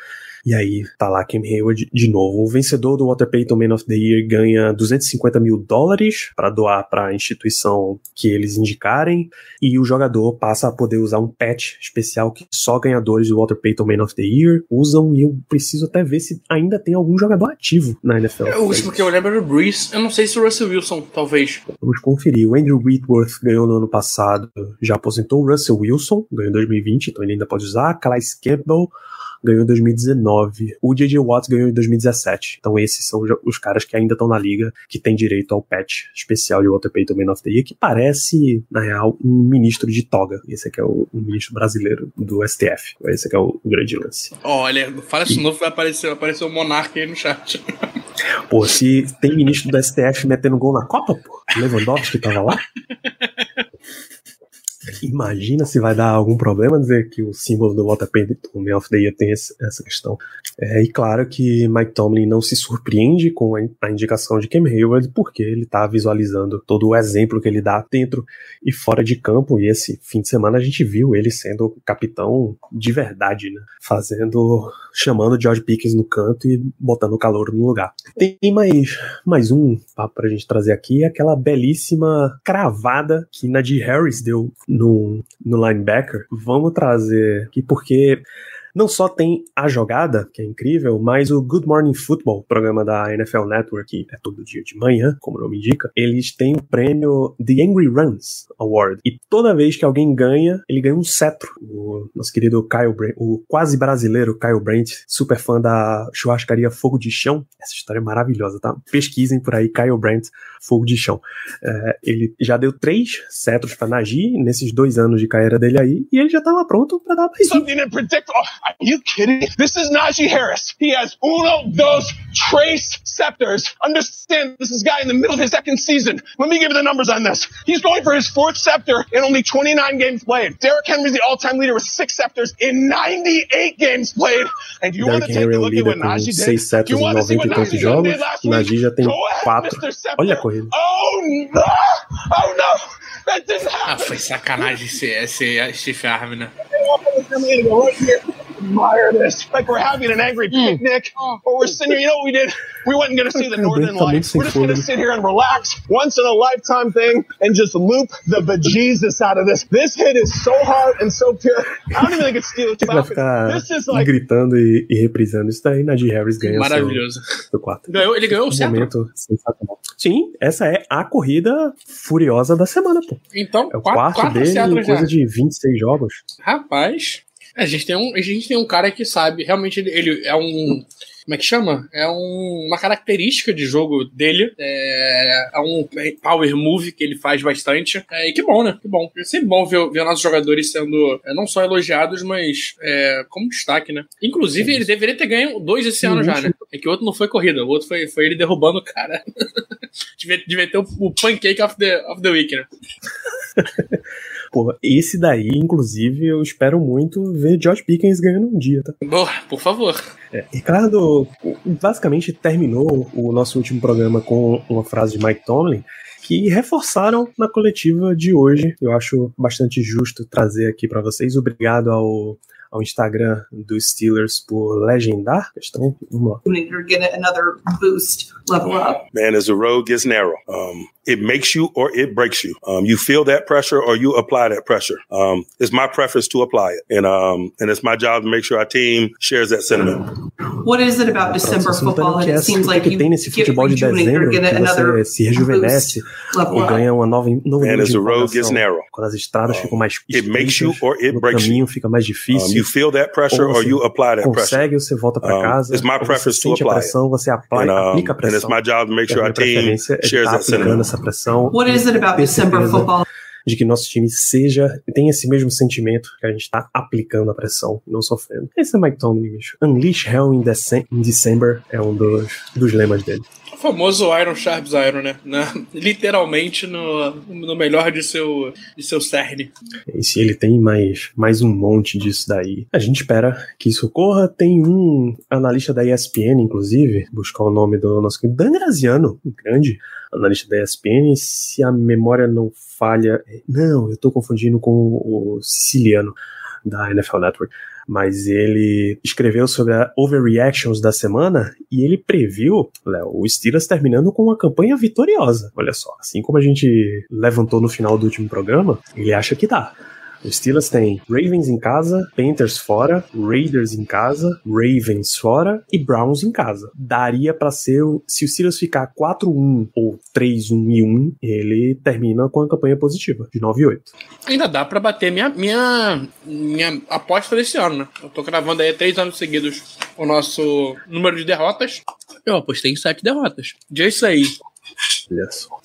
e aí tá lá Cam Hayward de novo. O vencedor do Walter Payton Man of the Year ganha 250 mil dólares para doar para a instituição que eles indicarem. E o jogador passa a poder usar um patch especial que só ganhadores do Walter Payton Man of the Year usam. E eu preciso até ver se ainda tem algum jogador ativo na NFL. É, o último que eu lembro era o Breeze. Eu não sei se o Russell Wilson, talvez. Vamos conferir. O Andrew Whitworth ganhou no ano passado, já aposentou. O Russell Wilson ganhou em 2020, então ele ainda pode usar. Calais Campbell ganhou em 2019. O J.J. Watts ganhou em 2017. Então esses são os caras que ainda estão na liga, que tem direito ao patch especial de Walter Payton Man of the Year, que parece, na real, um ministro de toga. Esse aqui é o, o ministro brasileiro do STF. Esse aqui é o, o grande lance. Olha, fala isso e... novo, vai aparecer, vai aparecer o Monarca aí no chat. *laughs* Pô, se tem ministro do STF metendo gol na Copa, pô, Lewandowski tava lá. *laughs* Imagina se vai dar algum problema dizer que o símbolo do Walter Payton Man of the Year tem essa questão. É, e claro que Mike Tomlin não se surpreende com a, a indicação de Cam Hayward, porque ele está visualizando todo o exemplo que ele dá dentro e fora de campo. E esse fim de semana a gente viu ele sendo capitão de verdade, né? Fazendo, chamando George Pickens no canto e botando o calor no lugar. Tem mais, mais um papo pra gente trazer aqui, aquela belíssima cravada que Najee Harris deu no, no linebacker. Vamos trazer aqui porque não só tem a jogada, que é incrível, mas o Good Morning Football, programa da NFL Network, que é todo dia de manhã, como o nome indica, eles têm o prêmio The Angry Runs Award. E toda vez que alguém ganha, ele ganha um cetro. O nosso querido Kyle Brent, o quase brasileiro Kyle Brent, super fã da churrascaria Fogo de Chão. Essa história é maravilhosa, tá? Pesquisem por aí, Kyle Brent, Fogo de Chão. É, ele já deu três cetros para Najee nesses dois anos de carreira dele aí, e ele já tava pronto para dar mais unpredictable. Are you kidding? This is Najee Harris. He has uno, dos, trace scepters. Understand, this is a guy in the middle of his second season. Let me give you the numbers on this. He's going for his fourth scepter in only 29 games played. Derrick Henry's the all-time leader with six scepters in 98 games played. And do you want to take a look at what Najee did? Seis scepters em 90 e tantos jogos. Najee já tem quatro. Olha a corrida. Oh no! Oh no! That didn't happen. Ah, foi sacanagem esse, esse Steve Arm, né? Admire this. Like we're having an angry picnic, or we're sitting here. You know what we did? We went and gonna see the Northern Lights. We're just gonna sit here and relax, once in a lifetime thing, and just loop the bejesus out of this. This hit is so hard and so pure. I don't even think it's Steelers Vai ficar This is like gritando e, e reprisando isso daí. Najee Harris ganha Maravilhoso. seu, quarto. Ganhou, ele ganhou o um momento sensacional. Sim, essa é a corrida furiosa da semana, pô. Então, é o quatro, quarto dele, coisa já. de 26 jogos. Rapaz, a gente tem um, a gente tem um cara que sabe, realmente ele, ele é um como é que chama? É um, uma característica de jogo dele. É, é, um power move que ele faz bastante. É, e que bom, né? Que bom. É sempre bom ver, ver nossos jogadores sendo é, não só elogiados, mas é, como destaque, né? Inclusive, ele deveria ter ganho dois esse ano já, né? É que o outro não foi corrida, o outro foi, foi ele derrubando o cara. *laughs* devia, devia ter o, o pancake of the, of the week, né? *laughs* Pô, esse daí, inclusive, eu espero muito ver George Pickens ganhando um dia, tá? Boa, por favor. É, Ricardo basicamente terminou o nosso último programa com uma frase de Mike Tomlin que reforçaram na coletiva de hoje. Eu acho bastante justo trazer aqui para vocês. Obrigado ao ao Instagram dos Steelers por legendar. Questão, vamos lá. You're gonna another boost, level up. Man, as the road gets narrow, um, it makes you or it breaks you. Um, you feel that pressure or you apply that pressure. Um, it's my preference to apply it, and um, and it's my job to make sure our team shares that sentiment. What is it about December football? And it seems like you tem nesse futebol de dezembro que você se rejuvenesce e ganha uma nova, nova Man, as the road gets narrow, quando as estradas ficam mais it makes you or it breaks caminho you. fica mais difícil. you feel that pressure or you apply that consegue, pressure. você volta para casa. it's my preference to apply a pressão, você um, aplica a pressão. And it's my job to make sure our team é shares tá that sentiment. What is it about December football? De que nosso time seja, tenha esse mesmo sentimento que a gente tá aplicando a pressão, não sofrendo. Esse é Mike Tomlin, bicho. Unleash Hell in, Dece in December é um dos, dos lemas dele. O famoso Iron Sharps Iron, né? Na, literalmente no, no melhor de seu, de seu cerne. E se ele tem mais, mais um monte disso daí, a gente espera que isso ocorra. Tem um analista da ESPN, inclusive, buscar o nome do nosso Dan Graziano, um grande analista da ESPN, se a memória não falha. Não, eu tô confundindo com o siciliano da NFL Network mas ele escreveu sobre a overreactions da semana e ele previu, o Steelers terminando com uma campanha vitoriosa. Olha só, assim como a gente levantou no final do último programa, ele acha que dá. O Steelers tem Ravens em casa, Panthers fora, Raiders em casa, Ravens fora e Browns em casa. Daria para ser, se o Steelers ficar 4-1 ou 3-1 e 1, ele termina com a campanha positiva, de 9 e 8. Ainda dá para bater minha, minha, minha aposta desse ano, né? Eu tô gravando aí três anos seguidos o nosso número de derrotas. Eu apostei em sete derrotas. Dia isso aí. Olha só.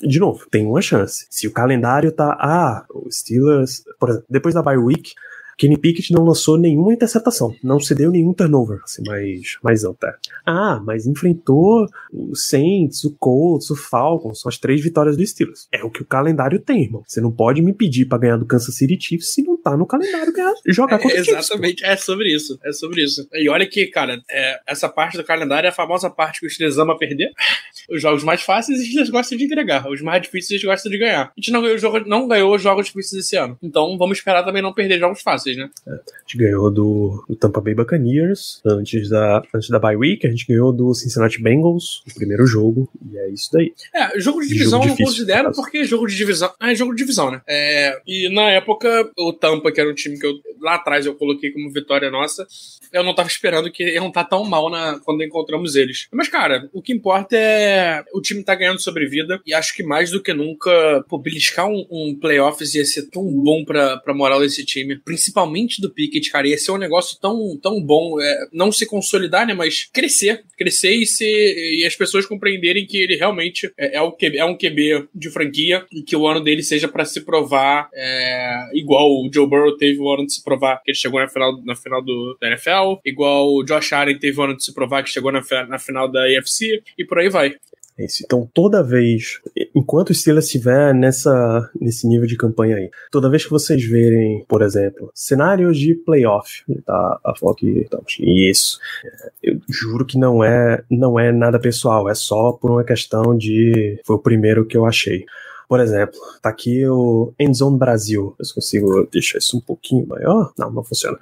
De novo, tem uma chance. Se o calendário tá. Ah, o Steelers. Por exemplo, depois da bye week, Kenny Pickett não lançou nenhuma interceptação, não cedeu nenhum turnover, assim, mais, mais alto. É. Ah, mas enfrentou o Saints, o Colts, o Falcons, são as três vitórias do Steelers. É o que o calendário tem, irmão. Você não pode me pedir para ganhar do Kansas City Chiefs se não tá no calendário ganhar, jogar contra é, o Chiefs. Exatamente, é sobre isso, é sobre isso. E olha que, cara, é, essa parte do calendário é a famosa parte que o Steelers ama perder. *laughs* Os jogos mais fáceis os Steelers gostam de entregar, os mais difíceis eles gostam de ganhar. A gente não ganhou, jogo, não ganhou jogos difíceis esse ano, então vamos esperar também não perder jogos fáceis, né? É, a gente ganhou do, do, Tampa Bay Buccaneers antes da, antes da bye week, a gente ganhou do Cincinnati Bengals no primeiro jogo, e é isso daí. É, jogo de divisão jogo eu não considero porque jogo de divisão. Ah, é jogo de divisão, né? É, e na época, o Tampa, que era um time que eu lá atrás eu coloquei como vitória nossa, eu não tava esperando que iam estar tá tão mal na, quando encontramos eles. Mas, cara, o que importa é o time tá ganhando sobrevida e acho que mais do que nunca, pô, beliscar um, um playoffs ia ser tão bom pra, pra moral desse time, principalmente do Pickett, cara, ia ser um negócio tão, tão bom, é, não se consolidar, né, mas crescer, crescer e, se, e as pessoas compreenderem que ele realmente é, é, o QB, é um QB de franquia e que o ano dele seja para se provar é, igual o Joe Burrow teve o ano de se provar que ele chegou na final, na final do, da NFL, igual o Josh Allen teve o ano de se provar que chegou na, na final da AFC e por aí vai. É. Então, toda vez, enquanto o Steelers estiver nessa, nesse nível de campanha aí, toda vez que vocês verem, por exemplo, cenários de playoff, tá? A foto aqui, tá, isso. Eu juro que não é, não é nada pessoal, é só por uma questão de. Foi o primeiro que eu achei. Por exemplo, tá aqui o Endzone Brasil. Eu consigo deixar isso um pouquinho maior? Não, não funciona.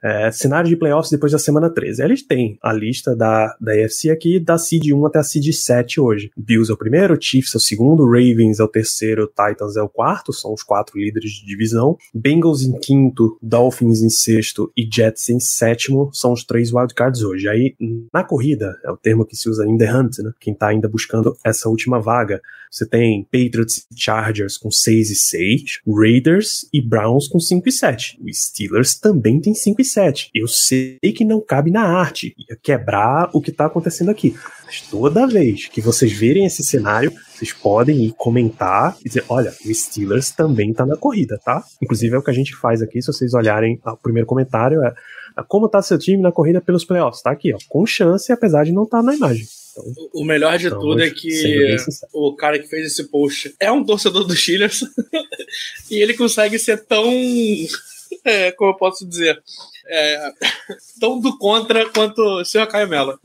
É, cenário de playoffs depois da semana 13. Eles têm a lista da, da AFC aqui, da Seed 1 até a Seed 7 hoje. Bills é o primeiro, Chiefs é o segundo, Ravens é o terceiro, Titans é o quarto, são os quatro líderes de divisão. Bengals em quinto, Dolphins em sexto e Jets em sétimo, são os três wildcards hoje. Aí, na corrida, é o termo que se usa in the hunt, né? Quem tá ainda buscando essa última vaga. Você tem Patriots e Chargers com 6 e 6, Raiders e Browns com 5 e 7. O Steelers também tem 5 e 7. Eu sei que não cabe na arte, ia quebrar o que tá acontecendo aqui. Mas toda vez que vocês verem esse cenário, vocês podem ir comentar e dizer: olha, o Steelers também tá na corrida, tá? Inclusive é o que a gente faz aqui, se vocês olharem o primeiro comentário, é como tá seu time na corrida pelos playoffs? Tá aqui, ó, com chance, apesar de não estar tá na imagem. Então, o melhor de tudo é que o cara que fez esse post é um torcedor do Steelers *laughs* e ele consegue ser tão. *laughs* É, como eu posso dizer? É, *laughs* tão do contra quanto o seu Caio Mello.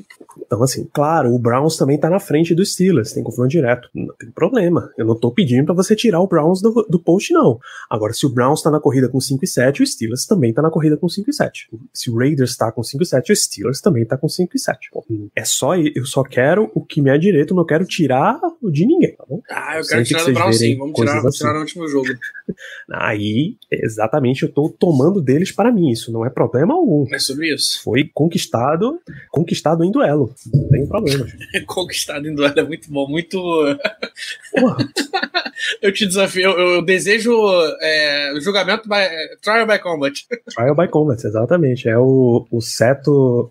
Então, assim, claro, o Browns também tá na frente dos Steelers, tem confronto direto. Não tem problema. Eu não tô pedindo para você tirar o Browns do, do post, não. Agora, se o Browns tá na corrida com 5 e 7, o Steelers também tá na corrida com 5 e 7. Se o Raiders tá com 5 e 7, o Steelers também tá com 5 e 7. é só, eu só quero o que me é direito, não quero tirar o de ninguém, tá bom? Ah, eu quero tirar do Browns sim, vamos tirar, vamos tirar no último jogo. *laughs* Aí, exatamente, eu tô tomando deles para mim, isso não é problema problema algum. É sobre isso. Foi conquistado, conquistado em duelo. Não tem problema. *laughs* conquistado em duelo é muito bom, muito. *laughs* eu te desafio, eu, eu desejo é, julgamento by, trial by combat. Trial by combat, exatamente. É o, o seto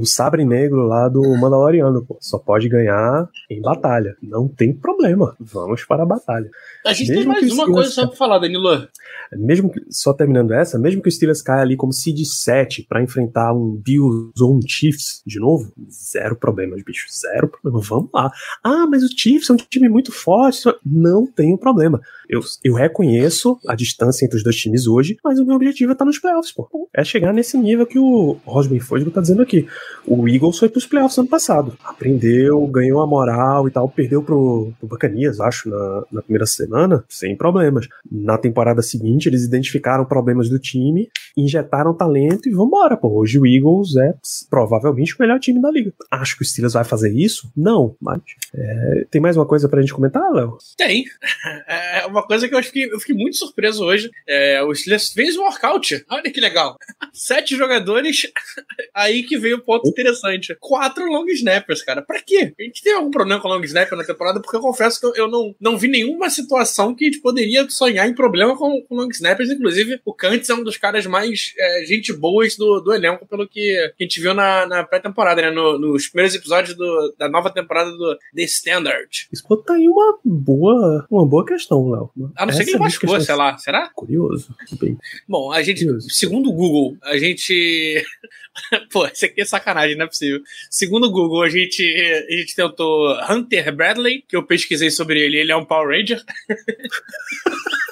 o sabre negro lá do Mandaloriano, pô. Só pode ganhar em batalha. Não tem problema. Vamos para a batalha. A gente Mesmo tem mais uma Steelers- coisa só pra falar, Danilo. Mesmo que, só terminando essa, mesmo que o Steelers caia ali como seed 7 pra enfrentar um Bills ou um Chiefs de novo, zero problemas, bicho, zero problema. Vamos lá. Ah, mas o Chiefs é um time muito forte. Não tenho problema. Eu, eu reconheço a distância entre os dois times hoje, mas o meu objetivo é estar nos playoffs, pô. É chegar nesse nível que o Rosman Fosgo tá dizendo aqui. O Eagles foi pros playoffs ano passado. Aprendeu, ganhou a moral e tal, perdeu pro, pro Bacanias, acho, na, na primeira semana, sem problemas. Na temporada seguinte, eles identificaram problemas do time, injetaram talento e vambora, pô. Hoje o Eagles é provavelmente o melhor time da liga. Acho que o Steelers vai fazer isso? Não, mas. é, tem mais uma coisa pra gente comentar, Léo? Tem. *laughs* É uma coisa que eu fiquei, eu fiquei muito surpreso hoje. É, o Steelers fez um workout. Olha que legal. *laughs* Sete jogadores. *laughs* Aí que veio ponto interessante. Quatro long snappers, cara. Pra quê? A gente tem algum problema com long snapper na temporada? Porque eu confesso que eu, eu não, não vi nenhuma situação que a gente poderia sonhar em problema com, com long snappers. Inclusive, o Kantz é um dos caras mais é, gente boas do, do elenco, pelo que a gente viu na, na pré-temporada, né? No- nos primeiros episódios do- da nova temporada do The Standard. Isso tá aí uma boa, uma boa questão, Léo. A não ser que ele machucou, questão. sei lá. Será? Curioso. Bem, Bom, a gente, Curioso. segundo o Google, a gente. *laughs* Pô, isso aqui é sacanagem, não é possível. Segundo o Google, a gente, a gente tentou Hunter Bradley, que eu pesquisei sobre ele, ele é um Power Ranger. *laughs*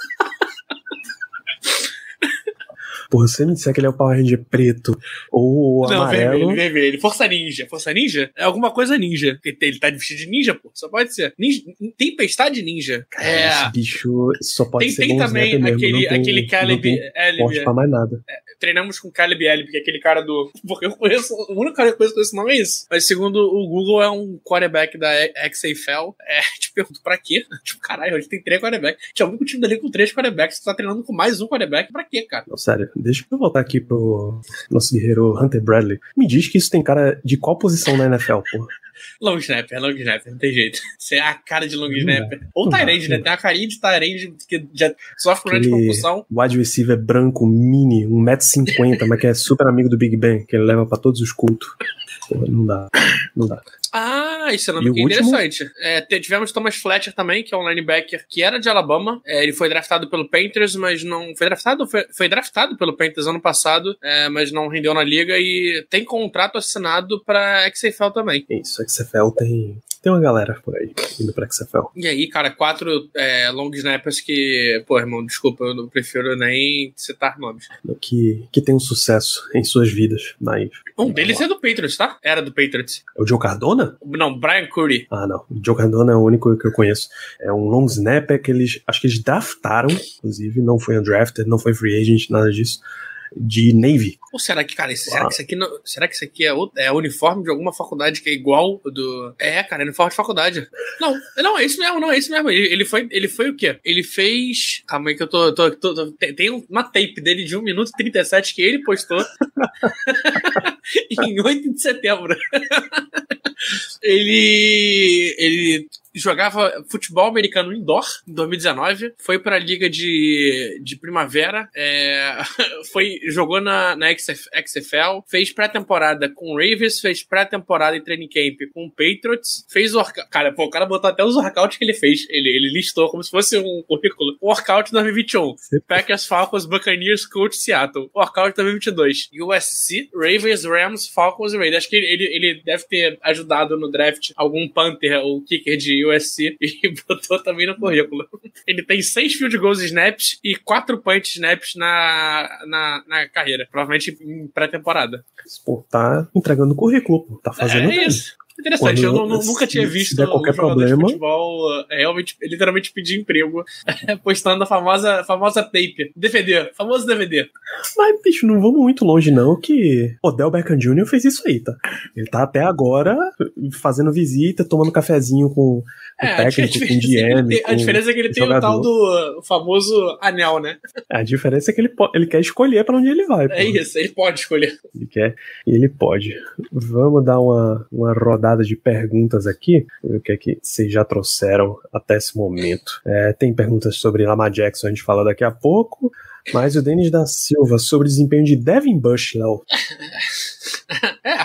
porra, se você me disser que ele é o Power Ranger preto ou não, amarelo. vermelho, vermelho. Força Ninja. Força Ninja é alguma coisa ninja. Ele tá vestido de ninja, pô. Só pode ser. Ninja, tempestade ninja. Cara, é. Esse bicho só pode Tem, ser tem também mesmo, aquele, não tem- aquele não Caleb Elliott. pra mais nada. treinamos com Caleb Elliott, que é aquele cara do. *laughs* Porque eu conheço. O único cara que eu conheço com esse nome é isso. Mas segundo o Google, é um quarterback da XFL. É, *laughs* te pergunto, pra quê? *laughs* Tipo, caralho, a gente tem três quarterbacks. Tinha um time dali com três quarterbacks. Você tá treinando com mais um quarterback. Pra quê, cara? Não, sério, deixa eu voltar aqui pro nosso guerreiro Hunter Bradley. Me diz que isso tem cara de qual posição na NFL, porra? Long snapper, long snapper, não tem jeito. Você é a cara de long Não snapper. Ou Tyrande, né? Tem a carinha de Tyrande que já sofre com de Aquele concussão. wide receiver branco, mini, 1,50m, mas que é super amigo do Big Ben, que ele leva pra todos os cultos. Porra, não dá. Não dá. Ah, isso é um nome é último? interessante. É, te- tivemos Thomas Fletcher também, que é um linebacker que era de Alabama. É, ele foi draftado pelo Panthers, mas não. Foi draftado? Foi, foi draftado pelo Panthers ano passado, é, mas não rendeu na liga e tem contrato assinado pra XFL também. É Isso, XFL tem, tem uma galera por aí indo pra XFL. E aí, cara, quatro é, long snappers que. Pô, irmão, desculpa, eu não prefiro nem citar nomes. Que, que tem um sucesso em suas vidas, mas. Um deles é do Patriots, tá? Era do Patriots. É o Joe Cardona? Não, Brian Curry. Ah, não. O Joe Cardona é o único que eu conheço. É um long snapper que eles. Acho que eles draftaram, inclusive, não foi undrafted, não foi free agent, nada disso. De Navy. Ou será que, cara, esse- será Uau. que isso aqui não, será que isso aqui é, o- é uniforme de alguma faculdade que é igual do. É, cara, é uniforme de faculdade. Não, não, é isso mesmo, não, é isso mesmo. Ele, ele foi, ele foi o quê? Ele fez. Calma aí que eu tô. tô, tô- tô- tem, tem uma tape dele de 1 minuto e 37 que ele postou *laughs* em 8 de setembro. *laughs* ele. Ele jogava futebol americano indoor em 2019, foi pra liga de, de primavera, é, *laughs* foi, jogou na, na XF, XFL, fez pré-temporada com o Ravens, fez pré-temporada em training camp com o Patriots, fez workout, cara, pô, o cara botou até os workouts que ele fez, ele, ele listou como se fosse um currículo, workout 2021, Packers, Falcons, Buccaneers, Colts, Seattle, workout 2022, USC, Ravens, Rams, Falcons e Raiders, acho que ele, ele deve ter ajudado no draft algum Panther ou kicker de USC *laughs* e botou também no currículo. Ele tem seis field goals snaps e quatro punch snaps na, na, na carreira. Provavelmente em pré-temporada. Pô, tá entregando currículo, pô. Tá fazendo É bem. isso. Interessante, eu Quando- não- não- nunca tinha se- se visto qualquer um jogador problema- de futebol é, realmente, literalmente pedir emprego *laughs* postando a famosa, famosa tape. DVD, famoso DVD. Mas, bicho, não vamos muito longe, não, que Odell Beckham Jr. fez isso aí, tá? Ele tá até agora fazendo visita, tomando cafezinho com, com É, o técnico, com o é GM. tem, a diferença é que ele tem o jogador. tal do famoso anel, né? A diferença é que ele, ele quer escolher pra onde ele vai. pô. É isso, ele pode escolher. Ele quer e ele pode. Vamos dar uma, uma rodada de perguntas aqui. O que é que vocês já trouxeram até esse momento? É, tem perguntas sobre Lamar Jackson, a gente fala daqui a pouco. Mas o Denis da Silva sobre desempenho de Devin Bush, Léo. *laughs*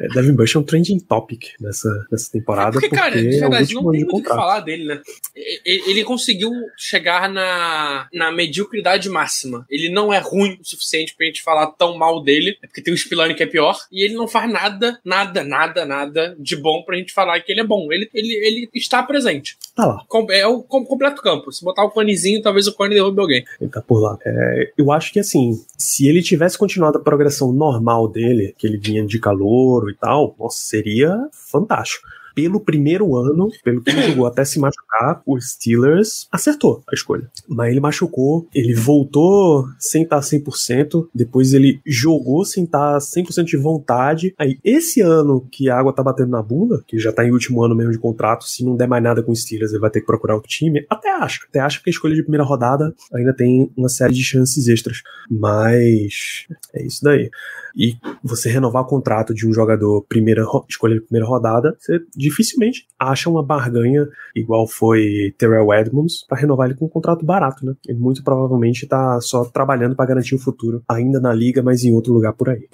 É, Devin Bush é um trending topic nessa, nessa temporada. Porque, cara, de é o verdade, não tem de muito o que falar dele, né? Ele, ele conseguiu chegar na, na mediocridade máxima. Ele não é ruim o suficiente pra gente falar tão mal dele, é porque tem o Spillane que é pior, e ele não faz nada, nada, nada, nada de bom pra gente falar que ele é bom. Ele, ele, ele está presente. Tá lá, É o com- completo campo. Se botar o conezinho, talvez o cone derrube alguém. ele tá por lá. É, eu acho que assim, se ele tivesse continuado a progressão normal dele, que ele vinha de calor e tal, nossa, seria fantástico. Pelo primeiro ano, pelo que ele jogou até se machucar, o Steelers acertou a escolha. Mas ele machucou, ele voltou sem estar 100%, depois ele jogou sem estar 100% de vontade. Aí, esse ano que a água tá batendo na bunda, que já tá em último ano mesmo de contrato, se não der mais nada com o Steelers, ele vai ter que procurar outro time. Até acho, até acho que a escolha de primeira rodada ainda tem uma série de chances extras. Mas é isso daí. E você renovar o contrato de um jogador primeira escolha de primeira rodada, você dificilmente acha uma barganha igual foi Terrell Edmonds pra renovar ele com um contrato barato, né? Ele muito provavelmente tá só trabalhando pra garantir o futuro, ainda na liga, mas em outro lugar por aí.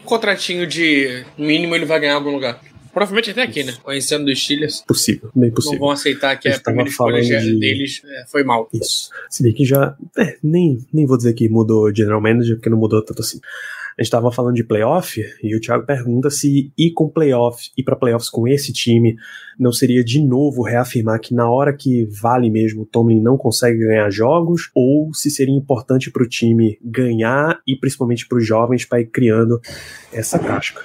Um contratinho de mínimo ele vai ganhar em algum lugar. Provavelmente até aqui, né? Conhecendo os Steelers. Possível, bem Não possível. vão aceitar que a estava primeira escolha de- deles é, foi mal. Isso. Se bem que já. É, nem, nem vou dizer que mudou General Manager, porque não mudou tanto assim. A gente tava falando de playoff e o Thiago pergunta se ir com playoff, ir pra playoffs com esse time, não seria de novo reafirmar que na hora que vale mesmo o Tomlin não consegue ganhar jogos, ou se seria importante pro time ganhar e principalmente pros jovens para ir criando essa casca.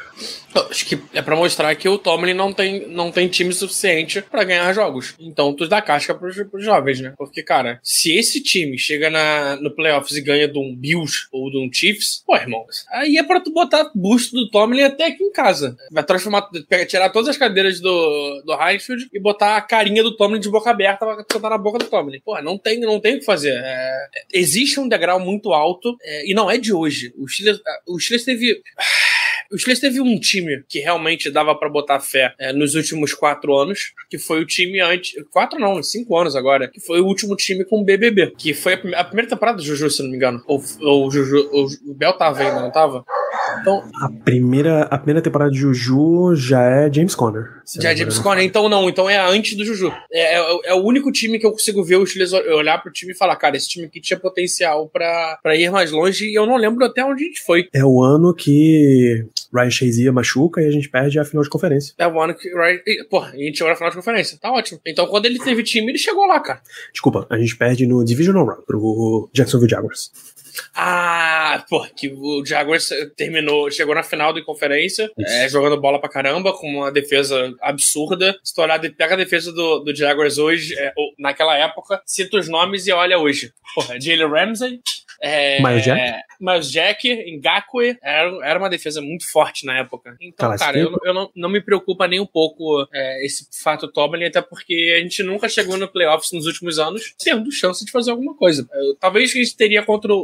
Acho que é pra mostrar que o Tomlin não tem, não tem time suficiente pra ganhar jogos. Então tu dá casca pros, pros jovens, né? Porque, cara, se esse time chega na, no playoffs e ganha de um Bills ou de um Chiefs, pô, irmão, aí é pra tu botar busto do Tomlin até aqui em casa. Vai transformar, tirar todas as cadeiras do, do Highfield e botar a carinha do Tomlin de boca aberta pra sentar na boca do Tomlin. Pô, não tem, não tem o que fazer. É, existe um degrau muito alto é, e não é de hoje. O Steelers, o Steelers teve o Steelers teve um time que realmente dava pra botar fé é, nos últimos quatro anos, que foi o time antes. Quatro não, cinco anos agora, que foi o último time com BBB. Que foi a, a primeira temporada do Juju, se não me engano. Ou, ou o Juju. ou o Bel tava ainda, não tava? Então, A primeira, a primeira temporada de Juju já é James Conner. já é James me Conner, então não, então é antes do Juju. É, é- é o único time que eu consigo ver o Steelers ol- olhar pro time e falar, cara, esse time aqui tinha potencial pra, pra ir mais longe e eu não lembro até onde a gente foi. É o ano que Ryan Shazier machuca e a gente perde a final de conferência. É o ano que. E, pô, a gente chegou na final de conferência. Tá ótimo. Então, quando ele teve time, ele chegou lá, cara. Desculpa, a gente perde no Divisional Round pro Jacksonville Jaguars. Ah, pô, que o Jaguars terminou, chegou na final de conferência, é, jogando bola pra caramba, com uma defesa absurda. Se tu olhar, pega a defesa do, do Jaguars hoje, é, ou naquela época, cita os nomes e olha hoje. Porra, Jalen Ramsey. É, Miles Jack? Miles Jack, Ngakwe, era, era uma defesa muito forte na época. Então, cara, eu, eu não, não me preocupa nem um pouco é, esse fato Tomlin, até porque a gente nunca chegou no playoffs nos últimos anos tendo chance de fazer alguma coisa. Eu- talvez a gente teria contra o,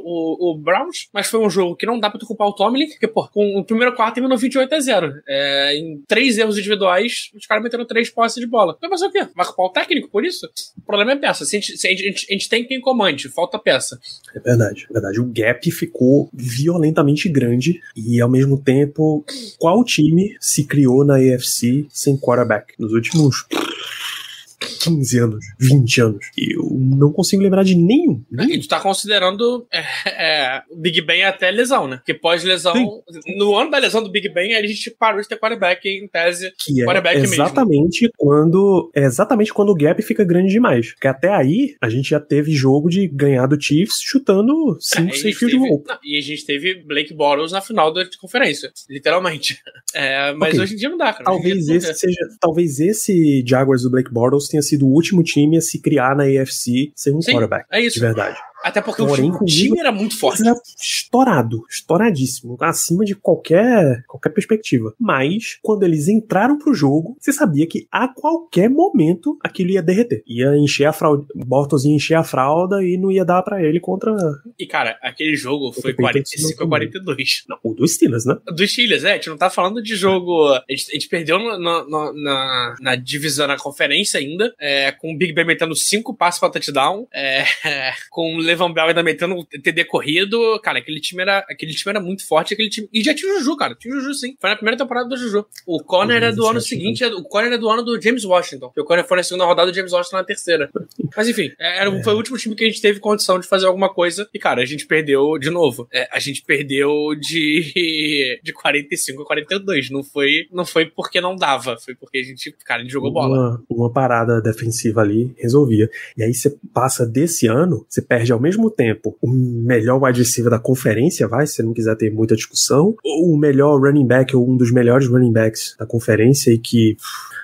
o Browns, mas foi um jogo que não dá pra tu culpar o Tomlin, porque, pô, com o primeiro quarto terminou 28 a 0. É, em três erros individuais, os caras meteram três posses de bola. Vai fazer o quê? Vai culpar o técnico por isso? O problema é peça. Se a gente, se a gente- a gente tem quem comande, falta peça. É verdade, é verdade. O gap ficou violentamente grande e, ao mesmo tempo, qual time se criou na AFC sem quarterback nos últimos 15 anos, 20 anos? Eu não consigo lembrar de nenhum. A gente tá considerando é, é, o Big Ben até lesão, né? Porque pós-lesão, no ano da lesão do Big Ben, a gente parou de ter quarterback em tese. Que é Quarterback mesmo. exatamente quando é exatamente quando o gap fica grande demais. Porque até aí a gente já teve jogo de ganhar do Chiefs chutando É, 5, e, a 6 gente field goal. e a gente teve Blake Bortles na final da conferência, literalmente. *laughs* É, mas Ok. hoje em dia não dá, cara. Talvez esse seja, talvez esse Jaguars do Blake Bortles tenha sido o último time a se criar na AFC sem um Sim, quarterback. é isso. De verdade. Até porque Porém, o time, o era muito forte. Era estourado, estouradíssimo, acima de qualquer qualquer perspectiva. Mas quando eles entraram pro jogo, você sabia que a qualquer momento aquilo ia derreter. Ia encher a fralda, Bortles ia encher a fralda e não ia dar pra ele contra E, cara, aquele jogo foi Patriots 45 a não 42. não, o do Steelers, né? Dos Steelers, é, a gente não tá falando de jogo. A gente, a gente perdeu no- no- na, na divisão, na conferência ainda, é, com o Big Ben metendo cinco passos pra touchdown, é, *laughs* com Levan Bell ainda metendo um TD corrido. Cara, aquele time era, aquele time era muito forte. Aquele time... E já tinha o Juju, cara. Tinha o Juju, sim. Foi na primeira temporada do Juju. O Conner é do ano seguinte, é- o Conner é do ano do James Washington. Porque o Conner foi na segunda rodada, o James Washington na terceira. Mas enfim, é, era, foi o último time que a gente teve condição de fazer alguma coisa. E, cara, a gente perdeu de novo. É, a gente perdeu de, *laughs* de 45 a 42. Não foi, não foi porque não dava. Foi porque a gente, cara, a gente jogou bola. Uma, uma parada defensiva ali resolvia. E aí você passa desse ano, você perde ao mesmo tempo o melhor wide receiver da conferência, vai, se não quiser ter muita discussão, ou o melhor running back, ou um dos melhores running backs da conferência, e que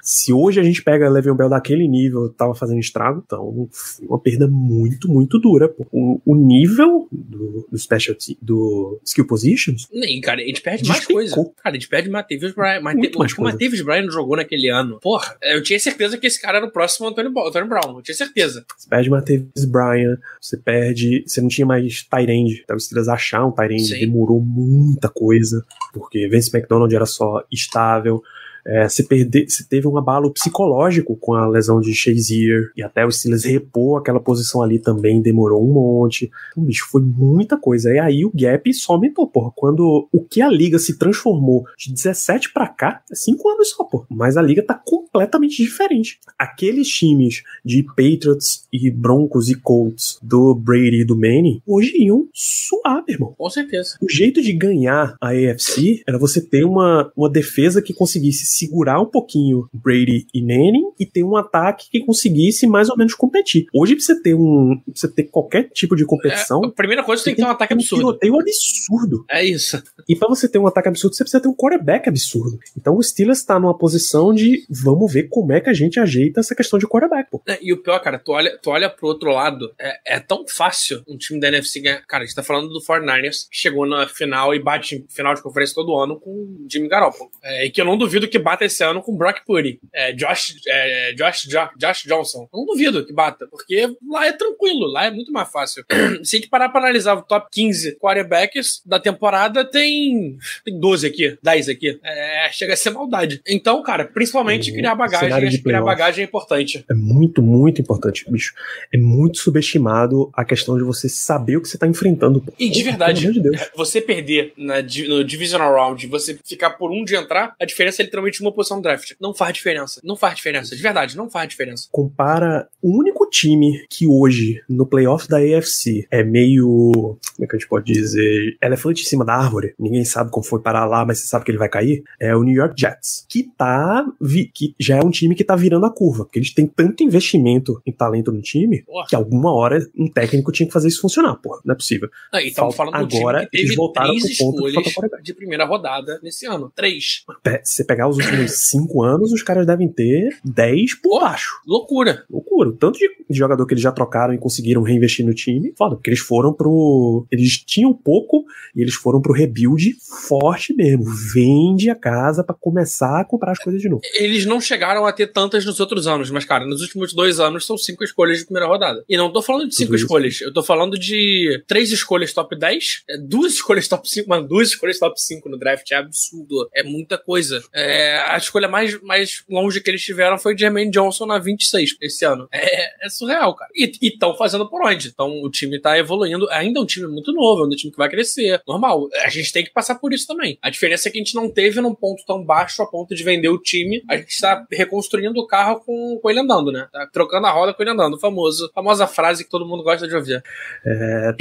se hoje a gente pega Le'Veon Bell daquele nível, tava fazendo estrago, então foi uma perda muito, muito dura. O, o nível do, do specialty, do skill positions. Nem, cara, a gente perde mais coisa. Cara, a gente perde Matavius Bryan. Mate, o que o Bryan jogou naquele ano. Porra, eu tinha certeza que esse cara era o próximo Anthony, Anthony Brown. Eu tinha certeza. Você perde Matavius Bryan, você perde. Você não tinha mais Tyrande. Então, os Steelers achar um Tyrande demorou muita coisa, porque Vince McDonald era só estável. É, se, perder, se teve um abalo psicológico com a lesão de Shazier e até o Steelers repor aquela posição ali também demorou um monte. Então, bicho, foi muita coisa. E aí o gap só aumentou, porra. Quando o que a liga se transformou de 17 para cá, é 5 anos só, porra. Mas a liga tá completamente diferente. Aqueles times de Patriots e Broncos e Colts do Brady e do Manning, hoje iam suar, meu irmão. Com certeza. O jeito de ganhar a AFC era você ter uma, uma defesa que conseguisse segurar um pouquinho Brady e Manning e ter um ataque que conseguisse mais ou menos competir. Hoje, pra você ter um. Pra você ter qualquer tipo de competição. É, a primeira coisa, você tem que ter um ataque absurdo. Um tiroteio absurdo. É isso. E para você ter um ataque absurdo, você precisa ter um quarterback absurdo. Então o Steelers tá numa posição de vamos ver como é que a gente ajeita essa questão de quarterback, pô. É, e o pior, cara, tu olha, tu olha pro outro lado, é, é tão fácil um time da NFC ganhar. Cara, a gente tá falando do 49ers, que chegou na final e bate final de conferência todo ano com o Jimmy Garoppolo. É, e que eu não duvido que bata esse ano com Brock Purdy. É, Josh, é, Josh, Josh, Josh Johnson. Eu não duvido que bata, porque lá é tranquilo, lá é muito mais fácil. *clears throat* Se a gente parar pra analisar o top 15 quarterbacks da temporada, tem, tem 12 aqui, 10 aqui. É, chega a ser maldade. Então, cara, principalmente criar bagagem. Acho que criar bagagem é importante. É muito, muito importante, bicho. É muito subestimado a questão de você saber o que você tá enfrentando. Pô. E de verdade, de você perder na, no Divisional Round, você ficar por um de entrar, a diferença é literalmente uma posição no draft. Não faz diferença. Não faz diferença. De verdade, não faz diferença. Compara o único time que hoje, no playoff da AFC, é meio. Como é que a gente pode dizer? Elefante em cima da árvore. Ninguém sabe como foi parar lá, mas você sabe que ele vai cair. É o New York Jets. Que tá. que já é um time que tá virando a curva. Porque eles têm tanto investimento em talento no time porra. que alguma hora um técnico tinha que fazer isso funcionar, porra. Não é possível. Ah, então falando agora, do time que teve eles voltaram três pro ponto de primeira rodada nesse ano. Três. Se você pegar os últimos cinco anos, os caras devem ter 10 por baixo. Loucura. Loucura. O tanto de jogador que eles já trocaram e conseguiram reinvestir no time, foda, porque eles foram pro. Eles tinham pouco e eles foram pro rebuild forte mesmo. Vende a casa para começar a comprar as coisas de novo. Eles não chegaram a ter tantas nos outros anos, mas, cara, nos últimos dois anos são cinco escolhas de primeira rodada. E não tô falando de cinco escolhas, eu tô falando de três escolhas top 10, é, duas *laughs* escolhas top 5, mano, duas escolhas top 5 no draft. É absurdo. É muita coisa. É, a escolha mais, mais longe que eles tiveram foi Jermaine Johnson na 26 esse ano. É, é surreal, cara. E estão fazendo por onde? Então o time tá evoluindo. Ainda é um time muito novo, é um time que vai crescer. Normal. A gente tem que passar por isso também. A diferença é que a gente não teve num ponto tão baixo a ponto de vender o time. A gente tá reconstruindo o carro com, com ele andando, né? Tá trocando a roda com ele andando. Famoso, famosa frase que todo mundo gosta de ouvir. É,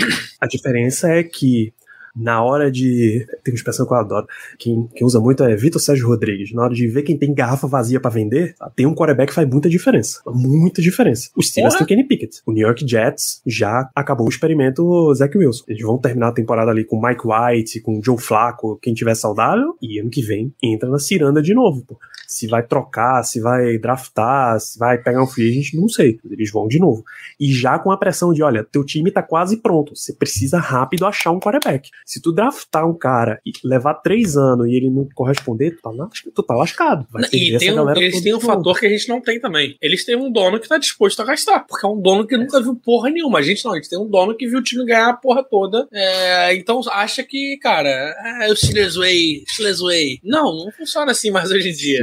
a diferença é que na hora de. Tem uma expressão que eu adoro. Quem, quem usa muito é Vitor Sérgio Rodrigues. Na hora de ver quem tem garrafa vazia para vender, tem um quarterback que faz muita diferença. Muita diferença. Os Steelers têm Kenny Pickett. O New York Jets já acabou o experimento Zach Wilson. Eles vão terminar a temporada ali com Mike White, com Joe Flacco, quem tiver saudável, e ano que vem entra na ciranda de novo, pô. Se vai trocar, se vai draftar, se vai pegar um free agent, não sei. Eles vão de novo. E já com a pressão de, olha, teu time tá quase pronto. Você precisa rápido achar um quarterback. Se tu draftar um cara e levar três anos e ele não corresponder, tu tá, tu tá lascado. Vai e tem um, eles têm um fator que a gente não tem também. Eles têm um dono que tá disposto a gastar, porque é um dono que nunca viu porra nenhuma. A gente não, a gente tem um dono que viu o time ganhar a porra toda. É, então acha que, cara, é o Steelers Way, Steelers Way. Não, não funciona assim mais hoje em dia.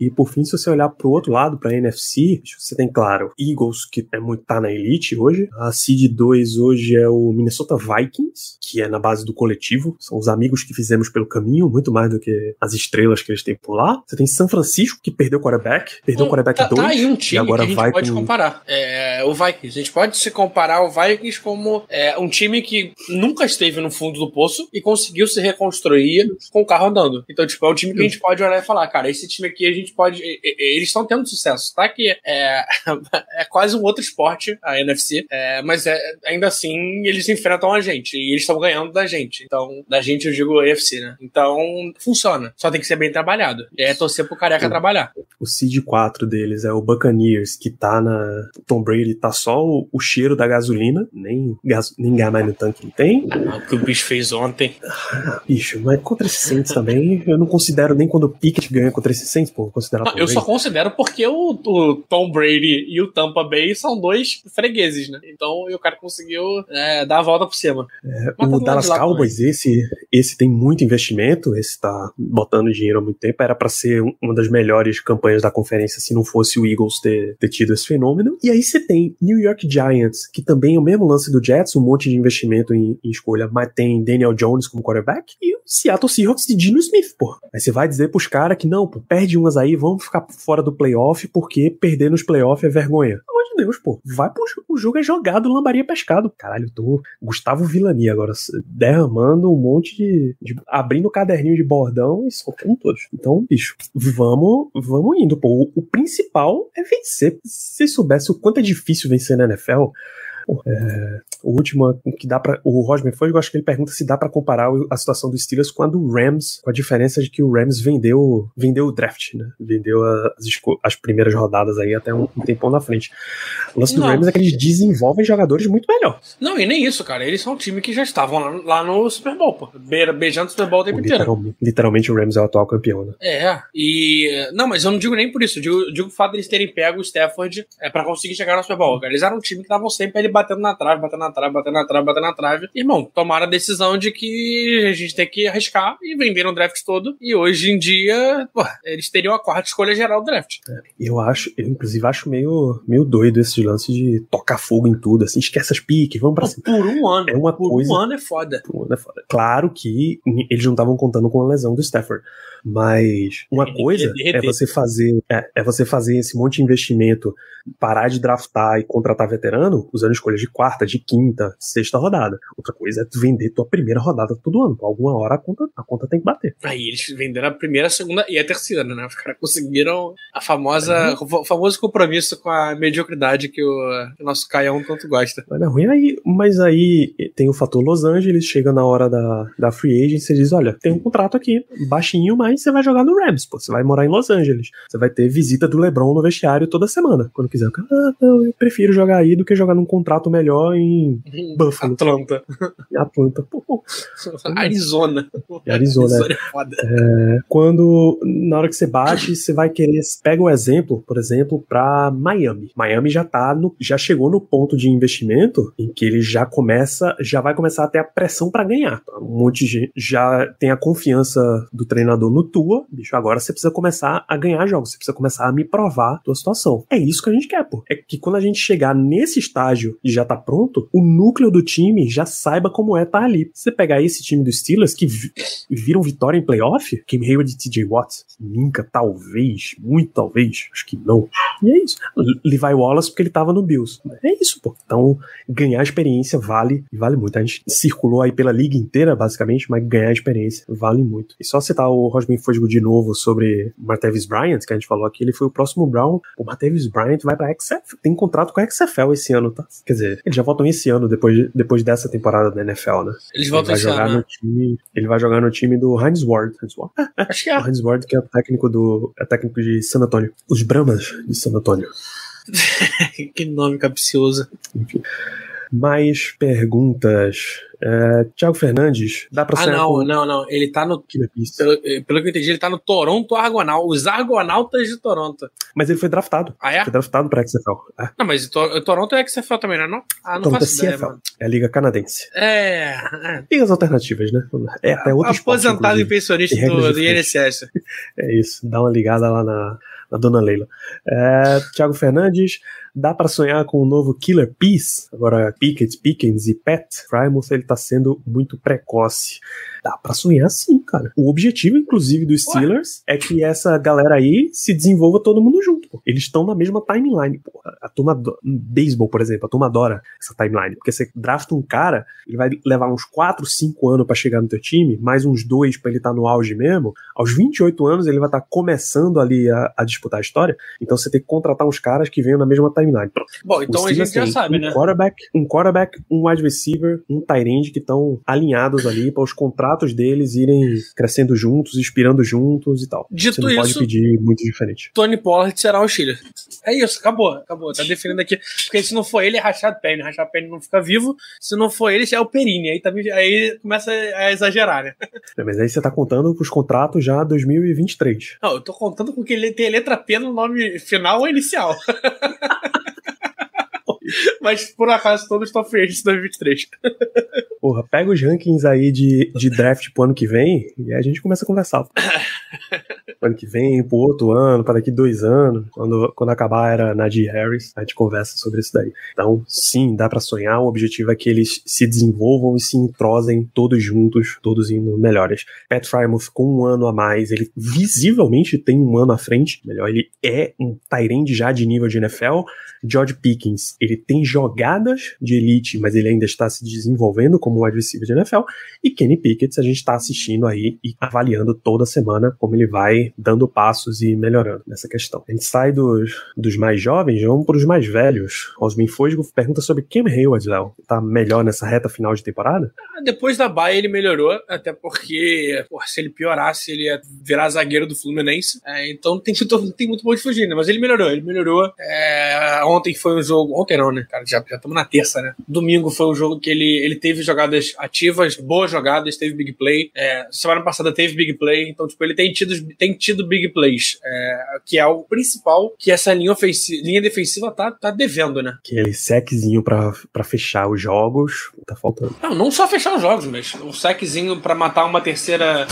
E, e por fim, se você olhar pro outro lado, pra NFC, você tem, claro, Eagles, que é muito, tá na elite hoje. A Seed 2 hoje é o Minnesota Vikings, que é na base do coletivo. São os amigos que fizemos pelo caminho, muito mais do que as estrelas que eles têm por lá. Você tem São Francisco, que perdeu o quarterback, perdeu o quarterback 2. Tá, tá aí um time agora que a gente vai pode com... comparar. É, o Vikings. A gente pode se comparar o Vikings como é, um time que nunca esteve no fundo do poço e conseguiu se reconstruir com o carro andando. Então, tipo, é um time que a gente pode olhar e falar, cara, esse time aqui a gente pode. Eles estão tendo sucesso, tá? Que é, *laughs* é quase um outro esporte, a NFC, é, mas é, ainda assim eles enfrentam a gente e eles estão ganhando da gente. Então, da gente eu digo AFC, né? Então, funciona. Só tem que ser bem trabalhado. É torcer pro careca o, trabalhar. O seed 4 deles é o Buccaneers, que tá na. Tom Brady tá só o, o cheiro da gasolina, nem, gas, nem gás mais no tanque não tem. Ah, o que o bicho fez ontem. Ah, bicho, mas contra esses Saints também, eu não considero nem quando o Pickett ganha contra esses Saints, pô, considerar Eu só considero porque o, o, Tom Brady e o Tampa Bay são dois fregueses, né? Então o cara conseguiu é, dar a volta por cima. É, o Dallas Cowboys, esse, esse tem muito investimento, esse tá botando dinheiro há muito tempo, era para ser uma das melhores campanhas da conferência se não fosse o Eagles ter, ter tido esse fenômeno. E aí você tem New York Giants, que também é o mesmo lance do Jets, um monte de investimento em, em escolha, mas tem Daniel Jones como quarterback e o Seattle Seahawks de Dino Smith, pô. Aí você vai dizer pros caras que não, pô, perde umas aí, vamos ficar fora do playoff porque perder nos playoffs é vergonha. De Deus, pô. Vai pro o jogo é jogado, lambaria pescado. Caralho, eu tô Gustavo Villani agora, derramando um monte de, de abrindo o caderninho de bordão e soltando todos. Então, bicho, vamos, vamos indo, pô. O, o principal é vencer. Se soubesse o quanto é difícil vencer na NFL, é, o último que dá para o Roger foi, eu acho que ele pergunta se dá para comparar a situação do Steelers com a do Rams, com a diferença de que o Rams vendeu vendeu o draft, né? Vendeu as, as primeiras rodadas aí até um, um tempão na frente. O lance do não. Rams é que eles desenvolvem jogadores muito melhor. Não, e nem isso, cara. Eles são um time que já estavam lá, lá no Super Bowl, pô. beijando o Super Bowl o tempo literalmente, inteiro. Literalmente o Rams é o atual campeão, né? É, e. Não, mas eu não digo nem por isso. Eu digo, digo o fato deles terem pego o Stafford é, para conseguir chegar no Super Bowl. Cara. Eles eram um time que estavam sempre ali batendo na trave, batendo na trave, batendo na trave, batendo na trave. Irmão, tomaram a decisão de que a gente tem que arriscar e venderam o draft todo. E hoje em dia, pô, eles teriam a quarta escolha geral do draft. É, eu acho, eu inclusive acho meio, meio doido esse lance de tocar fogo em tudo, assim, esquece as piques, vamos pra cima. Por um ano. É uma por coisa, um ano é foda. Por um ano é foda. Claro que eles não estavam contando com a lesão do Stafford. Mas uma coisa é você fazer é, é, você fazer esse monte de investimento, parar de draftar e contratar veterano usando escolhas de quarta, de quinta, sexta rodada. Outra coisa é vender tua primeira rodada todo ano. Alguma hora a conta, a conta tem que bater. Aí eles venderam a primeira, a segunda e a terceira, né? Os caras conseguiram a famosa, uhum. o famoso compromisso com a mediocridade que o, o nosso Caião tanto gosta. Mas é ruim aí, mas aí tem o fator Los Angeles, chega na hora da, da free agent, e diz, olha, tem um contrato aqui, baixinho, mas você vai jogar no Rams, pô. Você vai morar em Los Angeles. Você vai ter visita do LeBron no vestiário toda semana. Quando quiser. Ah, não, eu prefiro jogar aí do que jogar num contrato melhor em Buffalo. Atlanta. Em Atlanta. Pô, *laughs* Arizona. Arizona. Arizona é foda. É, quando, na hora que você bate, você vai querer. Pega o um exemplo, por exemplo, pra Miami. Miami já tá no, já chegou no ponto de investimento em que ele já começa, já vai começar a ter a pressão para ganhar. Um monte de gente já tem a confiança do treinador no tua, bicho, agora você precisa começar a ganhar jogos, você precisa começar a me provar a tua situação. É isso que a gente quer, pô. É que quando a gente chegar nesse estágio já tá pronto, o núcleo do time já saiba como é tá ali. Você pegar esse time dos Steelers que viram vitória em playoff, Kim Hayward e TJ Watts, nunca, talvez, muito talvez, acho que não. E é isso. Levi Wallace porque ele tava no Bills. É isso, pô. Então, ganhar experiência vale, vale muito. A gente circulou aí pela liga inteira, basicamente, mas ganhar experiência vale muito. E só citar o Rosman Fosgo de novo sobre Martavis Bryant, que a gente falou aqui, ele foi o próximo Brown. O Martavis Bryant vai pra XFL, tem contrato com a XFL esse ano, tá? Quer dizer, eles já voltam esse ano, depois, depois dessa temporada da NFL, né? Eles voltam ele vai jogar ano, no time, Ele vai jogar no time do Heinz Ward. Heinz Ward? *laughs* Acho que é. O Heinz Ward, que é o técnico do. É técnico de San Antonio. Os Brahmas de San Antonio. *laughs* que nome capcioso. Enfim. Mais perguntas. É, Thiago Fernandes, dá pra Ah, não, não, não. Ele tá no. Beast. Pelo, eh, pelo que eu entendi, ele tá no Toronto Argonautas. Os Argonautas de Toronto. Mas ele foi draftado. Ah, é? Foi draftado pra XFL. É, Não, mas To- Toronto é XFL também, não é? Não? Ah, não Toronto é faço CFL. mano. É a Liga Canadense. É. é. Ligas alternativas, né? É até outro esporte, Aposentado e inclusive. pensionista do, do. INSS. *laughs* É isso, dá uma ligada lá na, na dona Leila. É, Thiago Fernandes, dá pra sonhar com um novo Killer Peace? Agora, Pickett, Pickens e Pat Frymouth, ele tá sendo muito precoce. Dá pra sonhar sim, cara. O objetivo, inclusive, dos Steelers é que essa galera aí se desenvolva todo mundo junto. pô. Eles estão na mesma timeline. Pô. A turma, beisebol, por exemplo, a turma adora essa timeline. Porque você drafta um cara, ele vai levar uns 4, 5 anos pra chegar no teu time, mais uns dois pra ele estar no auge mesmo. Aos 28 anos, ele vai estar começando ali a, a disputar a história. Então você tem que contratar uns caras que venham na mesma timeline. Pronto. Bom, então a gente já sabe, um né? Quarterback, um quarterback, um wide receiver, um tight end que estão alinhados ali para os contratos deles irem crescendo juntos, inspirando juntos e tal. Dito Você não pode isso- pedir muito diferente. Tony Pollard será o Steelers. É isso, acabou, acabou. Tá definindo aqui. Porque se não for ele, é Rashad Penny. Rashad Penny não fica vivo. Se não for ele, é o Perini. Aí, tá, aí começa a exagerar, né? É, Mas aí você tá contando com os contratos já 2023. Não, eu tô contando com que ele tem letra P no nome final ou inicial. *laughs* *laughs* Mas por acaso todos estão agents em 2023. *laughs* Porra, pega os rankings aí de, de draft pro ano que vem e aí a gente começa a conversar. *laughs* Ano que vem, pro outro ano, para daqui dois anos, quando, quando acabar era Najee Harris, a gente conversa sobre isso daí. Então, sim, dá pra sonhar. O objetivo é que eles se desenvolvam e se entrosem todos juntos, todos indo melhores. Pat Frymouth com um ano a mais, ele visivelmente tem um ano à frente. Melhor, ele é um Tyrande já de nível de NFL. George Pickens, ele tem jogadas de elite, mas ele ainda está se desenvolvendo como wide receiver de NFL. E Kenny Pickett, a gente está assistindo aí e avaliando toda semana como ele vai dando passos e melhorando nessa questão. A gente sai dos, dos mais jovens, vamos para os mais velhos. Osmin Fosgo pergunta sobre Cam Hayward, Léo. Tá melhor nessa reta final de temporada? Depois da Baia ele melhorou, até porque, porra, se ele piorasse, ele ia virar zagueiro do Fluminense. É, então tem, *laughs* tem muito bom de fugir, né? Mas ele melhorou, ele melhorou. É, ontem foi um jogo. Ontem não, né? Cara, já estamos na terça, né? Domingo foi um jogo que ele, ele teve jogadas ativas, boas jogadas, teve big play. É, semana passada teve big play, então, tipo, ele tem tido, tem tido big plays, é, que é o principal que essa linha, ofensiva, linha defensiva tá, tá devendo, né? Aquele seczinho pra, pra fechar os jogos, tá faltando. Não, não só fechar os jogos, mas um saquezinho pra matar uma terceira.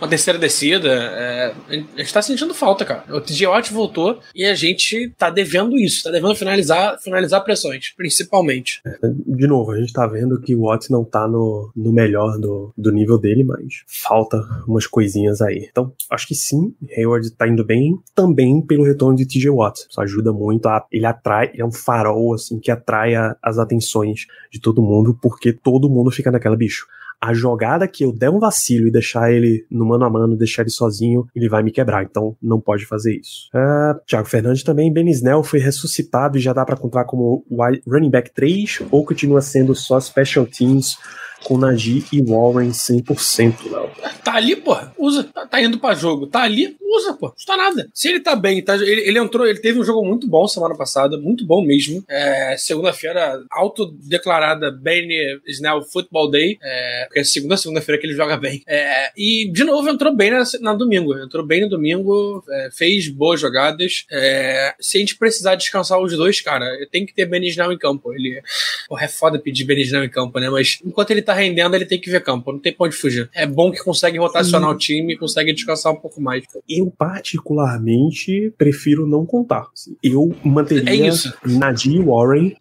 Uma terceira descida. é, a gente tá sentindo falta, cara. O Watt voltou e a gente tá devendo isso. Tá devendo finalizar, finalizar pressões, principalmente. De novo, a gente tá vendo que o Watts não tá no, no melhor do, do nível dele, mas falta umas coisinhas aí. Então, acho que sim, Hayward tá indo bem, também pelo retorno de TJ Watt. Isso ajuda muito, a, ele atrai, ele é um farol, assim, que atrai a- as atenções de todo mundo, porque todo mundo fica naquela, bicho, a jogada que eu der um vacilo e deixar ele no mano a mano, deixar ele sozinho, ele vai me quebrar. Então não pode fazer isso. Ah, Thiago Fernandes também, Ben Snell foi ressuscitado e já dá pra contar como running back 3 ou continua sendo só special teams com Najee e Warren 100%, Léo. Tá ali, porra. Usa. Tá, tá indo pra jogo. Tá ali, usa, pô. Não custa nada. Se ele tá bem, tá, ele, ele entrou, ele teve um jogo muito bom semana passada, muito bom mesmo. É, Segunda-feira, autodeclarada Ben Snell Football Day. É, porque é segunda, segunda-feira que ele joga bem. É, e, de novo, entrou bem na, na domingo. Entrou bem no domingo, é, fez boas jogadas. É, se a gente precisar descansar os dois, cara, tem que ter Ben Snell em campo. Ele, porra, é foda pedir Ben Snell em campo, né? Mas enquanto ele tá rendendo, ele tem que ver campo. Não tem pra onde fugir. É bom que consegue rotacionar o time consegue descansar um pouco mais. Eu, particularmente, prefiro não contar. Eu manteria É e Warren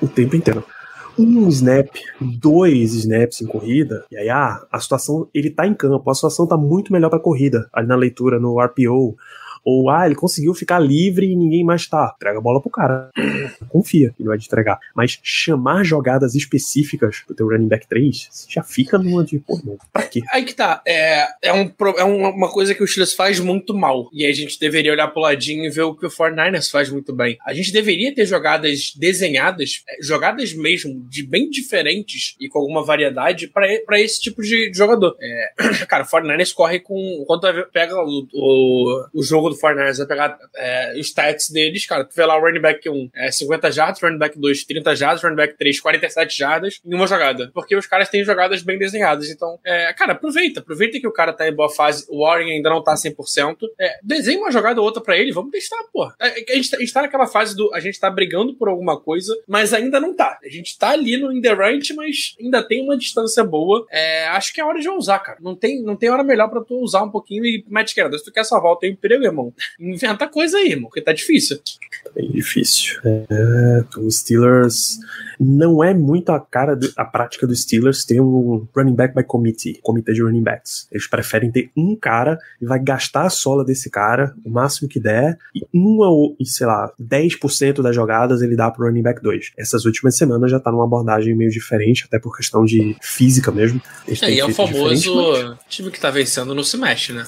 o tempo inteiro. Um snap, dois snaps em corrida, e aí, ah, a situação, ele tá em campo, a situação tá muito melhor pra corrida, ali na leitura, no RPO. Ou, ah, ele conseguiu ficar livre e ninguém mais tá. Entrega a bola pro cara. *clears throat* Confia ele vai te entregar. Mas chamar jogadas específicas pro teu running back 3, você já fica numa de, pô, não, pra quê? Aí que tá. É, é, um, é uma coisa que o Steelers faz muito mal. E a gente deveria olhar pro ladinho e ver o que o 49ers faz muito bem. A gente deveria ter jogadas desenhadas, é, jogadas mesmo, de bem diferentes e com alguma variedade pra esse tipo de de jogador. É, *clears throat* cara, o 49ers corre com. Quando pega o, o, o jogo do Fortnite vai pegar é, os stats deles, cara, tu vê lá o running back 1 é 50 jardas, running back 2 30 jardas, running back 3 47 jardas em uma jogada. Porque os caras têm jogadas bem desenhadas. Então, é, cara, aproveita. Aproveita que o cara tá em boa fase, o Warren ainda não tá 100%. É, desenha uma jogada ou outra pra ele, vamos testar, pô. É, a, gente, tá, a gente tá naquela fase do. A gente tá brigando por alguma coisa, mas ainda não tá. A gente tá ali no in the range, mas ainda tem uma distância boa. É, acho que é hora de usar, cara. Não tem, não tem hora melhor pra tu usar um pouquinho e Matt Canada. Se tu quer salvar o teu emprego, irmão, inventa coisa aí, irmão, porque tá difícil. Tá bem difícil. É, os Steelers não é muito a cara, do, a prática dos Steelers ter um running back by committee, comitê de running backs. Eles preferem ter um cara e vai gastar a sola desse cara o máximo que der e uma ou, sei lá, 10% das jogadas ele dá pro running back 2. Essas últimas semanas já tá numa abordagem meio diferente, até por questão de física mesmo. É, e é o famoso mas... time que tá vencendo não se mexe, né?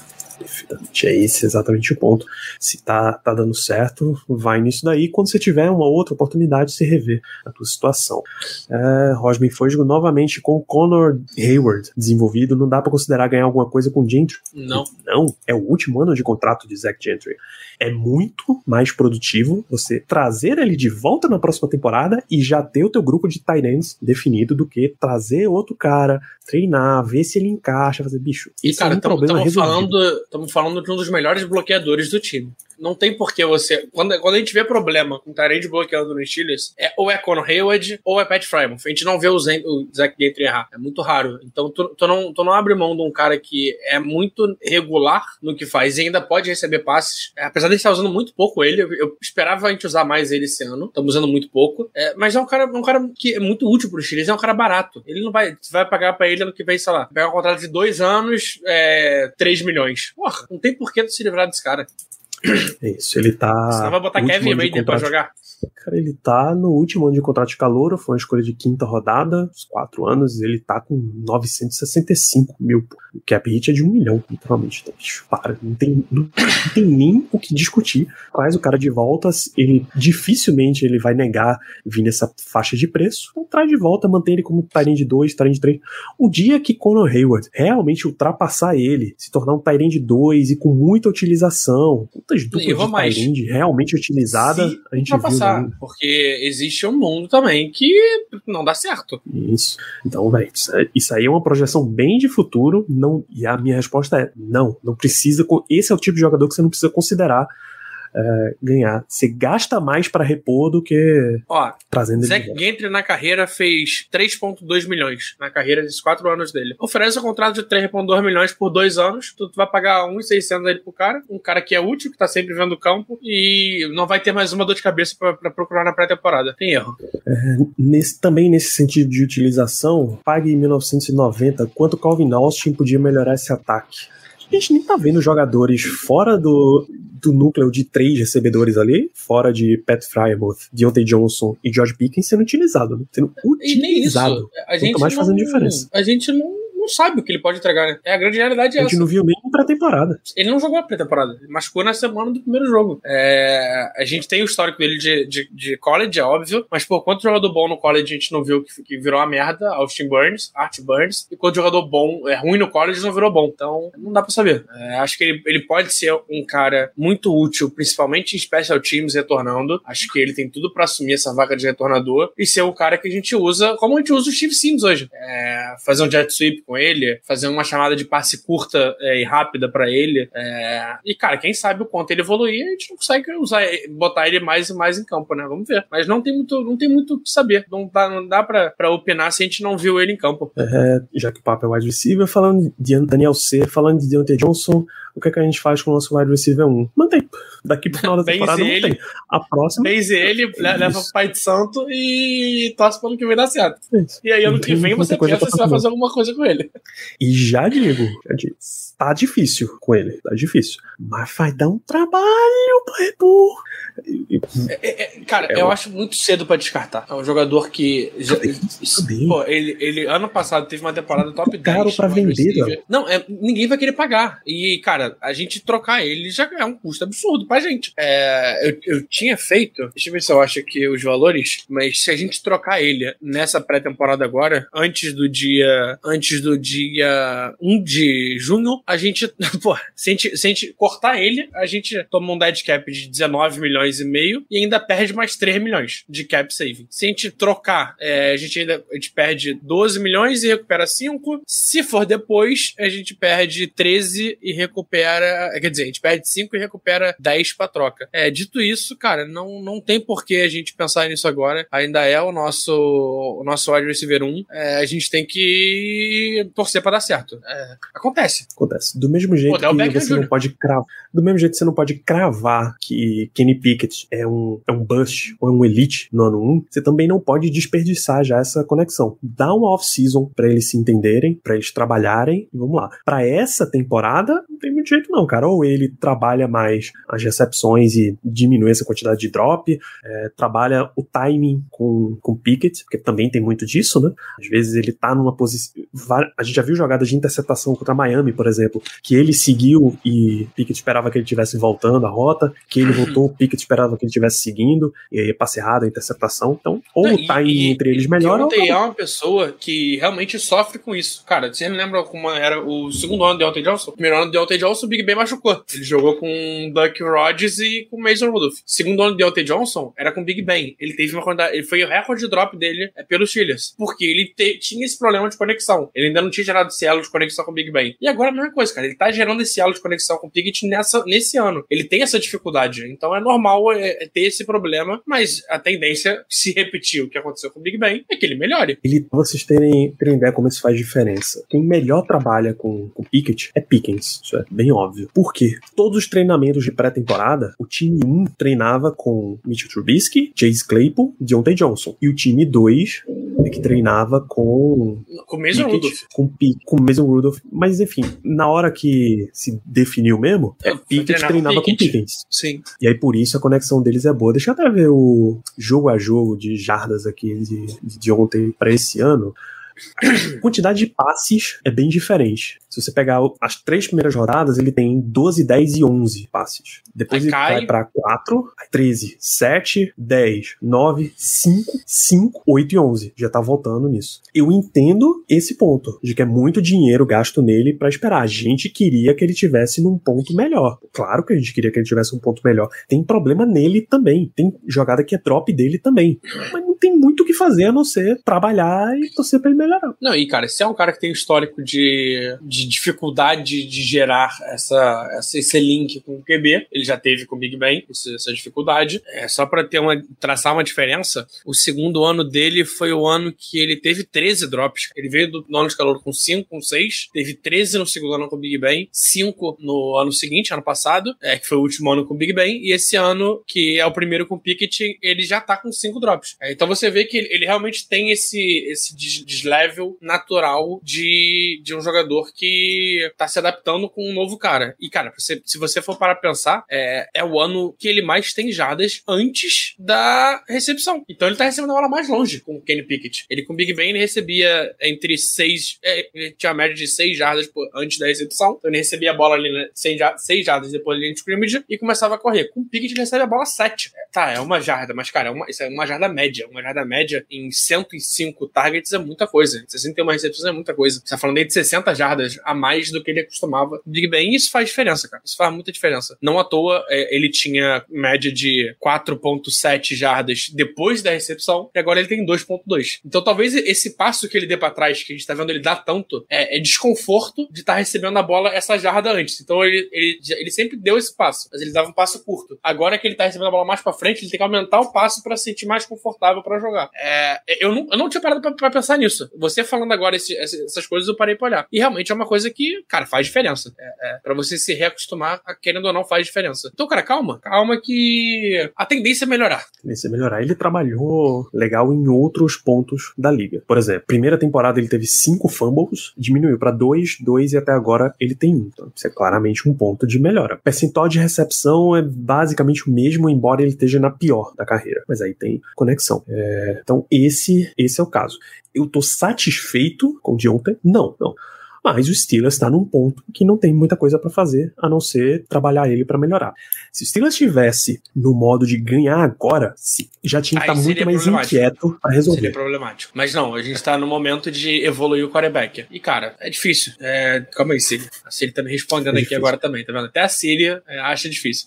É esse exatamente o ponto. Se tá, tá dando certo, vai nisso daí. Quando você tiver uma outra oportunidade, se rever a tua situação. É, Rosman novamente com o Connor Hayward desenvolvido. Não dá para considerar ganhar alguma coisa com o Gentry? Não. Não, é o último ano de contrato de Zach Gentry. É muito mais produtivo você trazer ele de volta na próxima temporada e já ter o teu grupo de tight ends definido do que trazer outro cara, treinar, ver se ele encaixa, fazer bicho. E cara, é um problema falando estamos falando de um dos melhores bloqueadores do time não tem por que você. Quando, quando a gente vê problema com o Tyrande bloqueando no Steelers, é, ou é Conor Hayward ou é Pat Frymouth. A gente não vê o, Zen, o Zach Gentry errar. É muito raro. Então tu, tu, não, tu não abre mão de um cara que é muito regular no que faz e ainda pode receber passes. É, apesar de estar usando muito pouco ele, eu, eu, esperava a gente usar mais ele esse ano. Estamos usando muito pouco. É, mas é um cara, um cara que é muito útil pro Steelers. É um cara barato. Ele não vai. Você vai pagar pra ele ano que vem, sei lá, pegar um contrato de dois anos, é, 3 milhões. Porra, não tem porquê tu se livrar desse cara. É isso, ele tá. Você vai botar Kevin pra jogar? Cara, ele tá no último ano de contrato de calor, foi uma escolha de quinta rodada, os quatro anos, ele tá com 965 mil. O cap hit é de um milhão, literalmente. Então, bicho, para, não tem, não, não tem nem o que discutir. Traz o cara de volta, ele dificilmente ele vai negar vir nessa faixa de preço. Então traz de volta, mantém ele como Tyrande 2, Tyrande 3. O dia que Conor Hayward realmente ultrapassar ele, se tornar um Tyrande 2 e com muita utilização, muitas duplas de Tyrande realmente utilizada, a gente viu Tá, porque existe um mundo também que não dá certo. Isso. Então, velho, isso aí é uma projeção bem de futuro. Não, e a minha resposta é: não, não precisa. Esse é o tipo de jogador que você não precisa considerar é, ganhar. Você gasta mais para repor do que Ó, trazendo Zach Gentry na carreira fez 3,2 milhões na carreira desses quatro anos dele. Oferece um contrato de 3,2 milhões por dois anos. Tu, tu vai pagar 1,600 aí pro cara. Um cara que é útil, que tá sempre vendo o campo e não vai ter mais uma dor de cabeça para procurar na pré-temporada. Tem erro. É, nesse, também nesse sentido de utilização, pague em 1990 quanto Calvin Austin podia melhorar esse ataque. A gente nem tá vendo jogadores fora do, do núcleo de três recebedores ali, fora de Pat Frymouth, Deontay Johnson e George Pickens, sendo utilizado, né? sendo utilizado. A gente mais não, fazendo diferença. A gente não não sabe o que ele pode entregar, né? É, a grande realidade é essa. A gente não viu nem pré-temporada. Ele não jogou a pré-temporada. Machucou na semana do primeiro jogo. É, a gente tem o histórico dele de, de, de, college, é óbvio, mas, pô, quanto jogador bom no college a gente não viu que, que virou a merda? Austin Burns, Art Burns, e quanto jogador bom, é ruim no college, não virou bom. Então, não dá pra saber. É, acho que ele, ele pode ser um cara muito útil, principalmente em special teams retornando. Acho que ele tem tudo para assumir essa vaga de retornador e ser o cara que a gente usa, como a gente usa o Steve Sims hoje. É, fazer um jet sweep com ele, fazer uma chamada de passe curta é, e rápida para ele. É... E, cara, quem sabe o quanto ele evoluir, a gente não consegue usar, botar ele mais e mais em campo, né? Vamos ver. Mas não tem muito, não tem muito o que saber. Não dá, não dá pra, pra opinar se a gente não viu ele em campo. É, já que o papo é wide receiver, falando de Daniel C, falando de Deontay Johnson, o que, é que a gente faz com o nosso wide receiver 1? Mantém. Daqui pro final da *laughs* temporada não tem. A próxima. Base ele, leva pro Pai de Santo e torce pelo que vai dar certo. Isso. E aí ano que vem você pensa se vai fazer alguma coisa com ele. E já digo, já digo, tá difícil com ele, tá difícil. Mas vai dar um trabalho pra repor. É, é, é, cara, é eu acho muito cedo para descartar. É um jogador que. Já, pô, ele, ele ano passado teve uma temporada top 10. Caro pra vender, não. não é, ninguém vai querer pagar. E, cara, a gente trocar ele já é um custo absurdo pra gente. É, eu, eu tinha feito. Deixa eu ver se eu acho aqui os valores. Mas se a gente trocar ele nessa pré-temporada agora, antes do dia. Antes do dia 1 de junho, a gente, *laughs* pô, se a gente, se a gente cortar ele, a gente toma um dead cap de 19 milhões e meio e ainda perde mais 3 milhões de cap saving. Se a gente trocar, é, a gente ainda a gente perde 12 milhões e recupera 5. Se for depois, a gente perde 13 e recupera, quer dizer, a gente perde 5 e recupera 10 pra troca. É, dito isso, cara, não, não tem por que a gente pensar nisso agora. Ainda é o nosso o nosso wide receiver 1. É, a gente tem que torcer pra dar certo. É, acontece. Acontece. Do mesmo jeito Odell que você não pode cravar. Do mesmo jeito que você não pode cravar que Kenny Pickett é um, é um bust ou é um elite no ano 1, você também não pode desperdiçar já essa conexão. Dá uma off-season pra eles se entenderem, pra eles trabalharem, e vamos lá. Pra essa temporada, não tem muito jeito não, cara. Ou ele trabalha mais as recepções e diminui essa quantidade de drop, é, trabalha o timing com, com Pickett, porque também tem muito disso, né? Às vezes ele tá numa posição. A gente já viu jogadas de interceptação contra Miami, por exemplo, que ele seguiu e Pickett esperava que ele estivesse voltando a rota, que ele *laughs* voltou, Pickett esperava que ele estivesse seguindo, e aí passe errado, a interceptação. Então, ou Não, o timing entre eles melhora, ou Deontay é uma pessoa que realmente sofre com isso. Cara, você lembra como era o segundo ano de Deontay Johnson? O primeiro ano de Deontay Johnson, o Big Ben machucou. Ele jogou com Duck Rodgers e com Mason Rudolph. Segundo ano de Deontay Johnson era com Big Ben. Ele teve uma quantidade, ele foi o recorde de drop dele é, pelos Steelers. Porque ele te- tinha esse problema de conexão. Ele ainda não tinha gerado esse elo de conexão com o Big Ben. E agora a mesma coisa, cara. Ele tá gerando esse elo de conexão com o Pickett nessa, nesse ano. Ele tem essa dificuldade. Então é normal é, é ter esse problema, mas a tendência, se repetir o que aconteceu com o Big Ben, é que ele melhore. Ele, vocês terem, terem ideia como isso faz diferença. Quem melhor trabalha com, com Pickett é Pickens. Isso é bem óbvio. Por quê? Todos os treinamentos de pré-temporada, o time 1 treinava com Mitchell Trubisky, Chase Claypool, Deontay Johnson. E o time 2 é que treinava com Com o Mason Pickett, Rudolph. com, com Mason Rudolph. Mas enfim, na hora que se definiu mesmo, É, Pickett com treinava com Pickett. Pickens. Sim. E aí por isso a conexão deles é boa. Deixa eu até ver o jogo a jogo de jardas aqui de, de ontem pra esse ano. A quantidade de passes é bem diferente. Se você pegar as três primeiras rodadas, ele tem 12, 10 e 11 passes. Depois Aí ele cai. cai pra 4, aí 13, 7, 10, 9, 5, 5, 8 e 11. Já tá voltando nisso. Eu entendo esse ponto, de que é muito dinheiro gasto nele pra esperar. A gente queria que ele tivesse num ponto melhor. Claro que a gente queria que ele tivesse um ponto melhor. Tem problema nele também. Tem jogada que é drop dele também. Mas não tem muito o que fazer a não ser trabalhar e torcer pra ele melhorar. Não, e cara, se é um cara que tem histórico de, de dificuldade de gerar essa, essa- esse link com o QB, ele já teve com o Big Ben essa dificuldade. É, só pra ter uma, traçar uma diferença, o segundo ano dele foi o ano que ele teve 13 drops. Ele veio do no ano de calor com 5, com 6, teve 13 no segundo ano com o Big Ben, 5 no ano seguinte, ano passado, é, que foi o último ano com o Big Ben, e esse ano, que é o primeiro com o Pickett, ele já tá com 5 drops. É, então você vê que ele, ele realmente tem esse, esse des- deslevel natural de, de um jogador que tá se adaptando com um novo cara. E, cara, você- se você for para pensar, é, é o ano que ele mais tem jadas antes da recepção. Então ele tá recebendo a bola mais longe com o Kenny Pickett. Ele com o Big Ben ele recebia entre 6. ele tinha a média de 6 jardas por- antes da recepção. Então ele recebia a bola ali, né, 6 jardas depois linha de scrimmage e começava a correr. Com o Pickett ele recebe a bola 7. Tá, é uma jarda, mas, cara, é uma, isso é uma jarda média. Uma jarda média em 105 targets é muita coisa. 61 recepções é muita coisa. Você tá falando aí de 60 jardas a mais do que ele acostumava. Big e isso faz diferença, cara. Isso faz muita diferença. Não à toa, é, ele tinha média de 4.7 jardas depois da recepção, e agora ele tem 2.2. Então talvez esse passo que ele dê pra trás, que a gente tá vendo ele dar tanto, é, é desconforto de estar recebendo a bola essa jarda antes. Então ele, ele, ele sempre deu esse passo, mas ele dava um passo curto. Agora que ele tá recebendo a bola mais pra frente, ele tem que aumentar o passo pra se sentir mais confortável pra jogar. É, eu, não, eu não tinha parado pra pensar nisso. Você falando agora esse- essas coisas, eu parei pra olhar. E realmente é uma coisa que, cara, faz diferença. É, é, pra você se reacostumar, a, querendo ou não, faz diferença. Então, cara, calma. Calma que a tendência é melhorar. Tendência a melhorar. Ele trabalhou legal em outros pontos da liga. Por exemplo, primeira temporada ele teve cinco fumbles, diminuiu pra dois, dois e até agora ele tem um. Então, isso é claramente um ponto de melhora. Percentual de recepção é basicamente o mesmo, embora ele esteja na pior da carreira. Mas aí tem conexão. É, então, esse, esse é o caso. Eu tô satisfeito com o de ontem? Não, não. Mas o Steelers está num ponto que não tem muita coisa para fazer a não ser trabalhar ele para melhorar. Se o Steelers estivesse no modo de ganhar agora, já tinha que estar tá muito mais inquieto para resolver. Seria problemático. Mas não, a gente tá no momento de evoluir o quarterback. E cara, é difícil. É... Calma aí, Siri. A Siri tá me respondendo é aqui agora também, tá vendo? Até a Siri é, acha difícil.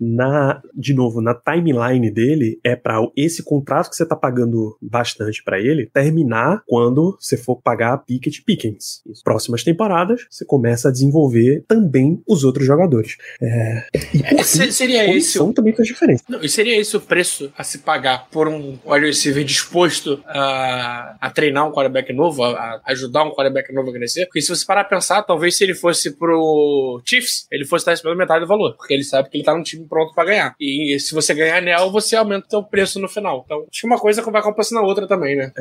Na, de novo, na timeline dele, é para esse contrato que você tá pagando bastante para ele terminar quando você for pagar a Pickett Pickens. Próximas temporadas, você começa a desenvolver também os outros jogadores. É, e por é, fim, seria esse o... também faz diferença. Não, e seria esse o preço a se pagar por um wide receiver disposto a, a treinar um quarterback novo, a, a ajudar um quarterback novo a crescer? Porque se você parar a pensar, talvez se ele fosse pro Chiefs, ele fosse estar pela metade do valor, porque ele sabe que ele tá num time pronto para ganhar. E se você ganhar anel, você aumenta o seu preço no final. Então, acho que uma coisa vai compensando a outra também, né?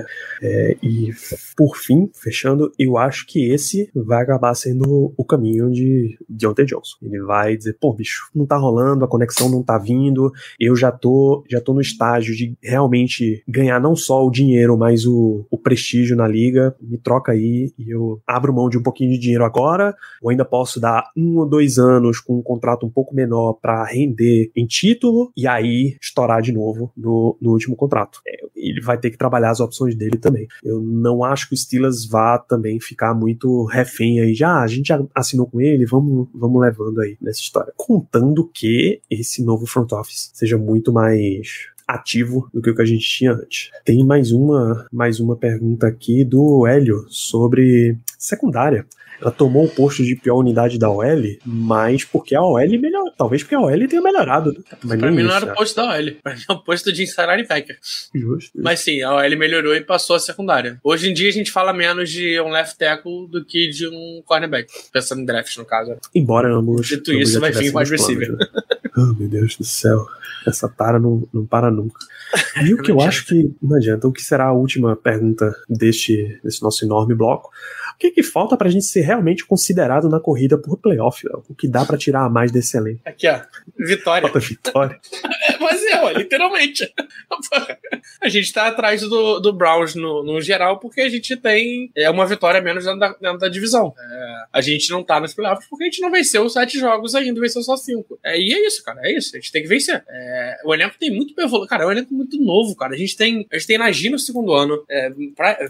É, e por fim, fechando, eu acho que esse vai acabar sendo o caminho de Deontay Johnson. Ele vai dizer, pô, bicho, não tá rolando, a conexão não tá vindo, eu já tô, já tô no estágio de realmente ganhar não só o dinheiro, mas o, o prestígio na liga, me troca aí e eu abro mão de um pouquinho de dinheiro agora, ou ainda posso dar um ou dois anos com um contrato um pouco menor para render em título e aí estourar de novo no, no último contrato. É, ele vai ter que trabalhar as opções dele também. Eu não acho que o Steelers vá também ficar muito refém aí, já a gente já assinou com ele, vamos, vamos levando aí nessa história. Contando que esse novo front office seja muito mais ativo do que o que a gente tinha antes. Tem mais uma, mais uma pergunta aqui do Hélio sobre secundária. Ela tomou o posto de pior unidade da OL, mas porque a OL melhorou. Talvez porque a OL tenha melhorado. Mas pra mim não era o posto da OL, mas é o posto de inside linebacker. Justo. Mas sim, a OL melhorou e passou a secundária. Hoje em dia a gente fala menos de um left tackle do que de um cornerback. Pensando em draft, no caso. Embora ambos. Dito isso, vai vir wide receiver. *laughs* Oh, meu Deus do céu. Essa tara não, não para nunca. E o que eu acho que não adianta, o que será a última pergunta deste, desse nosso enorme bloco? O que, que falta pra gente ser realmente considerado na corrida por playoff? O que dá para tirar a mais desse elenco? Aqui, ó. Vitória. Falta vitória. *laughs* *laughs* Mas é, literalmente. *laughs* a gente tá atrás do, do Browns no, no geral porque a gente tem é, uma vitória menos dentro da, dentro da divisão. É, a gente não tá nos playoffs porque a gente não venceu sete jogos ainda, venceu só cinco. É, e é isso, cara. É isso. A gente tem que vencer. É, o elenco tem muito evoluído. Cara, é um elenco muito novo, cara. A gente tem, a gente tem Nagy no segundo ano, é,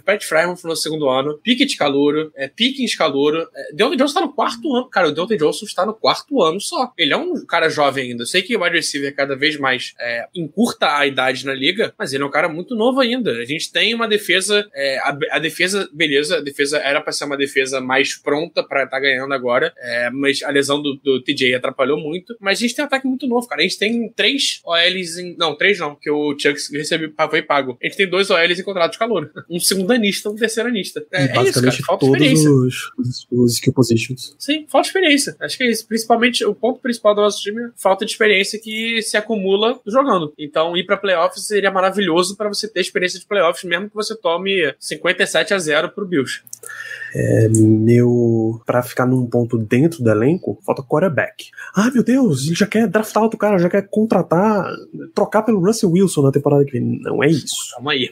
Pat Fryman no segundo ano, Pickett Calouro, é, Pickens Calouro. É, Deontay Johnson tá no quarto ano. Cara, o Deontay Johnson está no quarto ano só. Ele é um cara jovem ainda. Eu sei que o wide receiver cada vez mais é, encurta a idade na liga, mas ele é um cara muito novo ainda. A gente tem uma defesa, é, a, a, defesa, beleza, a defesa era para ser uma defesa mais pronta para estar tá ganhando agora, é, mas a lesão do, do, TJ atrapalhou muito. Mas a gente tem um ataque muito novo, cara. A gente tem três OLs em. Não, três não, que o Chucks recebeu, foi pago. A gente tem dois OLs em contrato de calor. *laughs* Um segundanista, um terceiranista. É, é isso, cara. Falta experiência. Os, os, os skill positions. Sim, falta experiência. Acho que é isso. Principalmente, o ponto principal do nosso time é falta de experiência que se acumula jogando. Então, ir pra playoffs seria maravilhoso para você ter experiência de playoffs, mesmo que você tome 57 a 0 pro Bills. É, meu. Pra ficar num ponto dentro do elenco, falta quarterback. Ah, meu Deus, ele já quer draftar outro cara, já quer contratar, trocar pelo Russell Wilson na temporada que vem. Não é isso. Calma aí.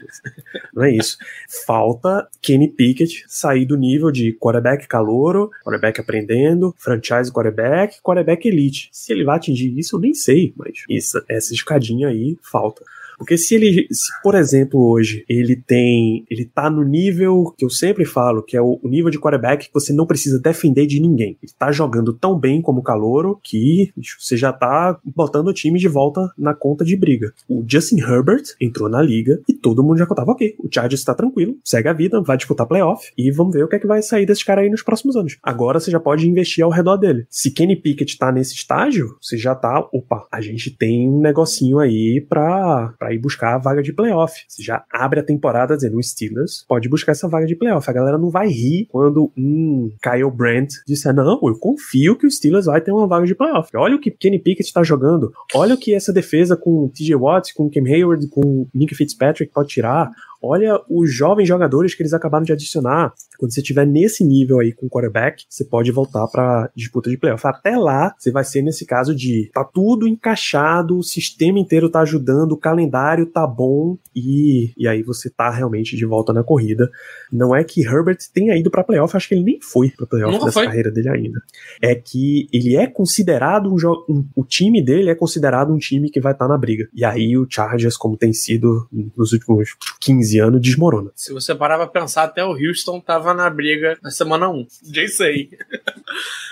Não é isso. Falta Kenny Pickett sair do nível de quarterback calouro, quarterback aprendendo, franchise quarterback, quarterback elite. Se ele vai atingir isso, eu nem sei, mas isso, essa escadinha aí falta. Porque se ele, se, por exemplo, hoje ele tem, ele tá no nível que eu sempre falo, que é o, o nível de quarterback que você não precisa defender de ninguém. Ele tá jogando tão bem como calouro que você já tá botando o time de volta na conta de briga. O Justin Herbert entrou na liga e todo mundo já contava, ok, o Chargers está tranquilo, segue a vida, vai disputar playoff e vamos ver o que é que vai sair desse cara aí nos próximos anos. Agora você já pode investir ao redor dele. Se Kenny Pickett tá nesse estágio, você já tá, opa, a gente tem um negocinho aí pra, pra para ir buscar a vaga de playoff. Você já abre a temporada dizendo, o Steelers pode buscar essa vaga de playoff. A galera não vai rir quando um Kyle Brandt disser, não, eu confio que o Steelers vai ter uma vaga de playoff. Olha o que Kenny Pickett está jogando. Olha o que essa defesa com TJ Watts, com Cam Hayward, com Nick Fitzpatrick pode tirar. Olha os jovens jogadores que eles acabaram de adicionar. Quando você estiver nesse nível aí com o quarterback, você pode voltar para disputa de playoff. Até lá, você vai ser nesse caso de tá tudo encaixado, o sistema inteiro tá ajudando, o calendário tá bom e, e aí você tá realmente de volta na corrida. Não é que Herbert tenha ido para playoff, acho que ele nem foi para playoff Nunca nessa foi. carreira dele ainda. É que ele é considerado um, um o time dele é considerado um time que vai estar na briga. E aí o Chargers, como tem sido nos últimos 15 anos, desmorona. Se você parar pra pensar, até o Houston tava na briga na semana 1. Já sei.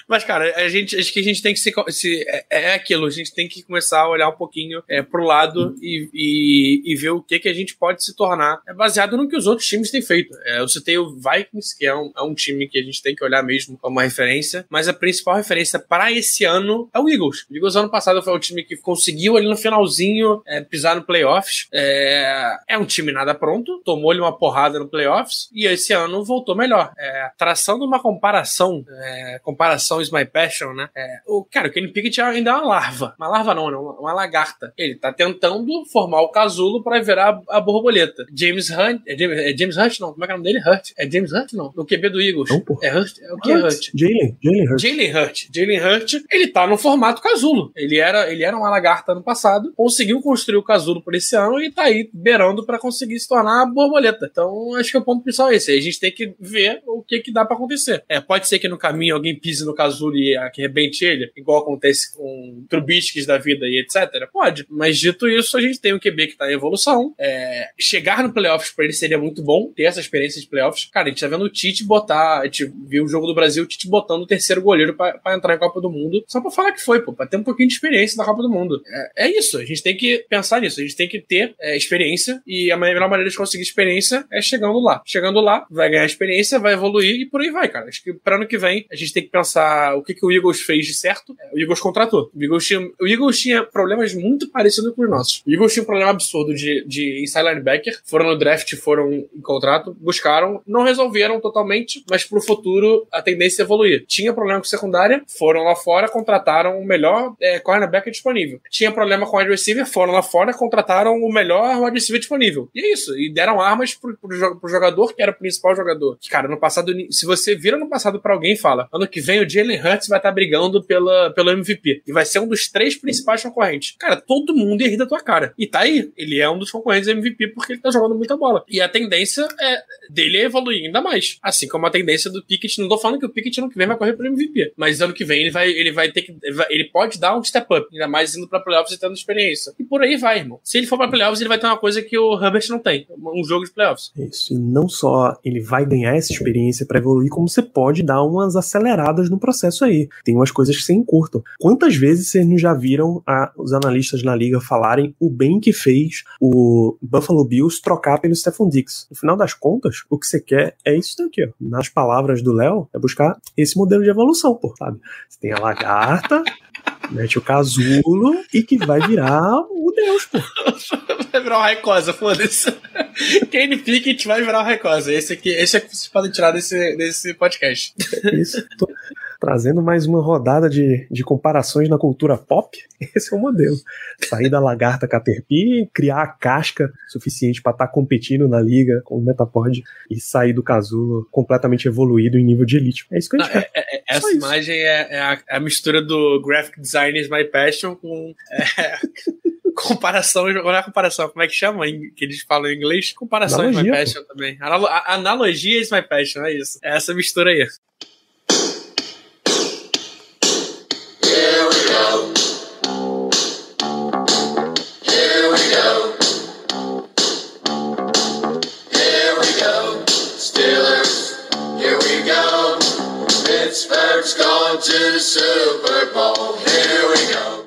Mas, cara, a gente, acho que a gente tem que se. se é, é aquilo, a gente tem que começar a olhar um pouquinho é, pro lado e, e, e ver o que, que a gente pode se tornar. É baseado no que os outros times têm feito. É, eu citei o Vikings, que é um, é um time que a gente tem que olhar mesmo como uma referência, mas a principal referência para esse ano é o Eagles. O Eagles ano passado foi o time que conseguiu ali no finalzinho é, pisar no playoffs. É, é um time nada pronto, tomou-lhe uma porrada no playoffs e esse ano voltou melhor. É, traçando uma comparação, é, comparação is my passion, né? É, o, cara, o Kenny Pickett ainda é uma larva. Uma larva não, né? Uma, uma lagarta. Ele tá tentando formar o casulo para virar a, a borboleta. James Hunt, é James, é James Hunt não? Como é que é o nome dele? Hurt. É James Hunt não? O QB do Eagles. Não. É Hurt? É o que é Hurt? Jalen. Jalen Hurt. Jalen Hurt, ele tá no formato casulo. Ele era, ele era uma lagarta no passado, conseguiu construir o casulo por esse ano e tá aí beirando pra conseguir se tornar a borboleta. Então, acho que o ponto principal é esse. A gente tem que ver o que que dá pra acontecer. É, pode ser que no caminho alguém pise no casulo e ah, que rebente ele, igual acontece com Trubisky's da vida e etc. Pode. Mas dito isso, a gente tem um QB que tá em evolução. É, chegar no playoffs pra ele seria muito bom, ter essa experiência de playoffs. Cara, a gente tá vendo o Tite botar, a gente viu o jogo do Brasil, o Tite botando o terceiro goleiro pra entrar em Copa do Mundo, só pra falar que foi, pô, pra ter um pouquinho de experiência na Copa do Mundo. É, é isso, a gente tem que pensar nisso, a gente tem que ter é, experiência e a melhor maneira de conseguir experiência é chegando lá. Chegando lá, vai ganhar experiência, vai evoluir e por aí vai, cara. Acho que pra ano que vem a gente tem que pensar o que, que o Eagles fez de certo. É, O Eagles contratou. O Eagles tinha, o Eagles tinha problemas muito parecidos com os nossos. O Eagles tinha um problema absurdo de, de inside linebacker. Foram no draft, foram em contrato, buscaram, não resolveram totalmente, mas pro futuro a tendência é evoluir. Tinha problema com secundária, foram lá fora, contrataram o melhor é, cornerback disponível. Tinha problema com wide receiver, foram lá fora, contrataram o melhor wide receiver disponível. E é isso. E deram armas pro, pro, pro jogador que era o principal jogador. Cara, no passado, se você vira no passado pra alguém fala, ano que vem o Jalen Hurts vai estar brigando pela, pelo MVP. E vai ser um dos três principais concorrentes. Cara, todo mundo ia rir da tua cara. E tá aí. Ele é um dos concorrentes MVP porque ele tá jogando muita bola. E a tendência é dele é evoluir ainda mais. Assim como a tendência do Pickett. Não tô falando que o Pickett ano que vem vai correr pro MVP. Mas ano que vem ele vai, ele vai ter que. ele Ele pode dar um step up. Ainda mais indo pra playoffs e tendo experiência. E por aí vai, irmão. Se ele for pra playoffs, ele vai ter uma coisa que o Herbert não tem. Um jogo de playoffs. Isso, e não só ele vai ganhar essa experiência pra evoluir, como você pode dar umas aceleradas no processo aí. Tem umas coisas que você encurtam. Quantas vezes vocês não já viram a- os analistas na liga falarem o bem que fez o Buffalo Bills trocar pelo Stephon Dix? No final das contas, o que você quer é isso daqui, ó. Nas palavras do Léo, é buscar esse modelo de evolução, pô, sabe? Você tem a lagarta, mete o casulo e que vai virar o Deus, pô. *laughs* Vai virar uma Raicosa, foda-se. *laughs* Kenny Pickett vai virar uma Raicosa. Esse aqui, esse é que vocês podem tirar desse, desse podcast. Isso. Tô trazendo mais uma rodada de, de comparações na cultura pop. *laughs* Esse é o modelo. Sair da lagarta Caterpie, criar a casca suficiente para estar competindo na liga com o Metapod e sair do casulo completamente evoluído em nível de elite. É isso que a gente Não, quer. é- é- essa isso. imagem é, é a, é a mistura do Graphic Design is My Passion com. é, *laughs* comparação, não é comparação, como é que chama? Que eles falam em inglês? Comparação is My Analogia, pô. Passion também. Analo- a- analogia is My Passion, é isso. É essa mistura aí. To Super Bowl. Here we go.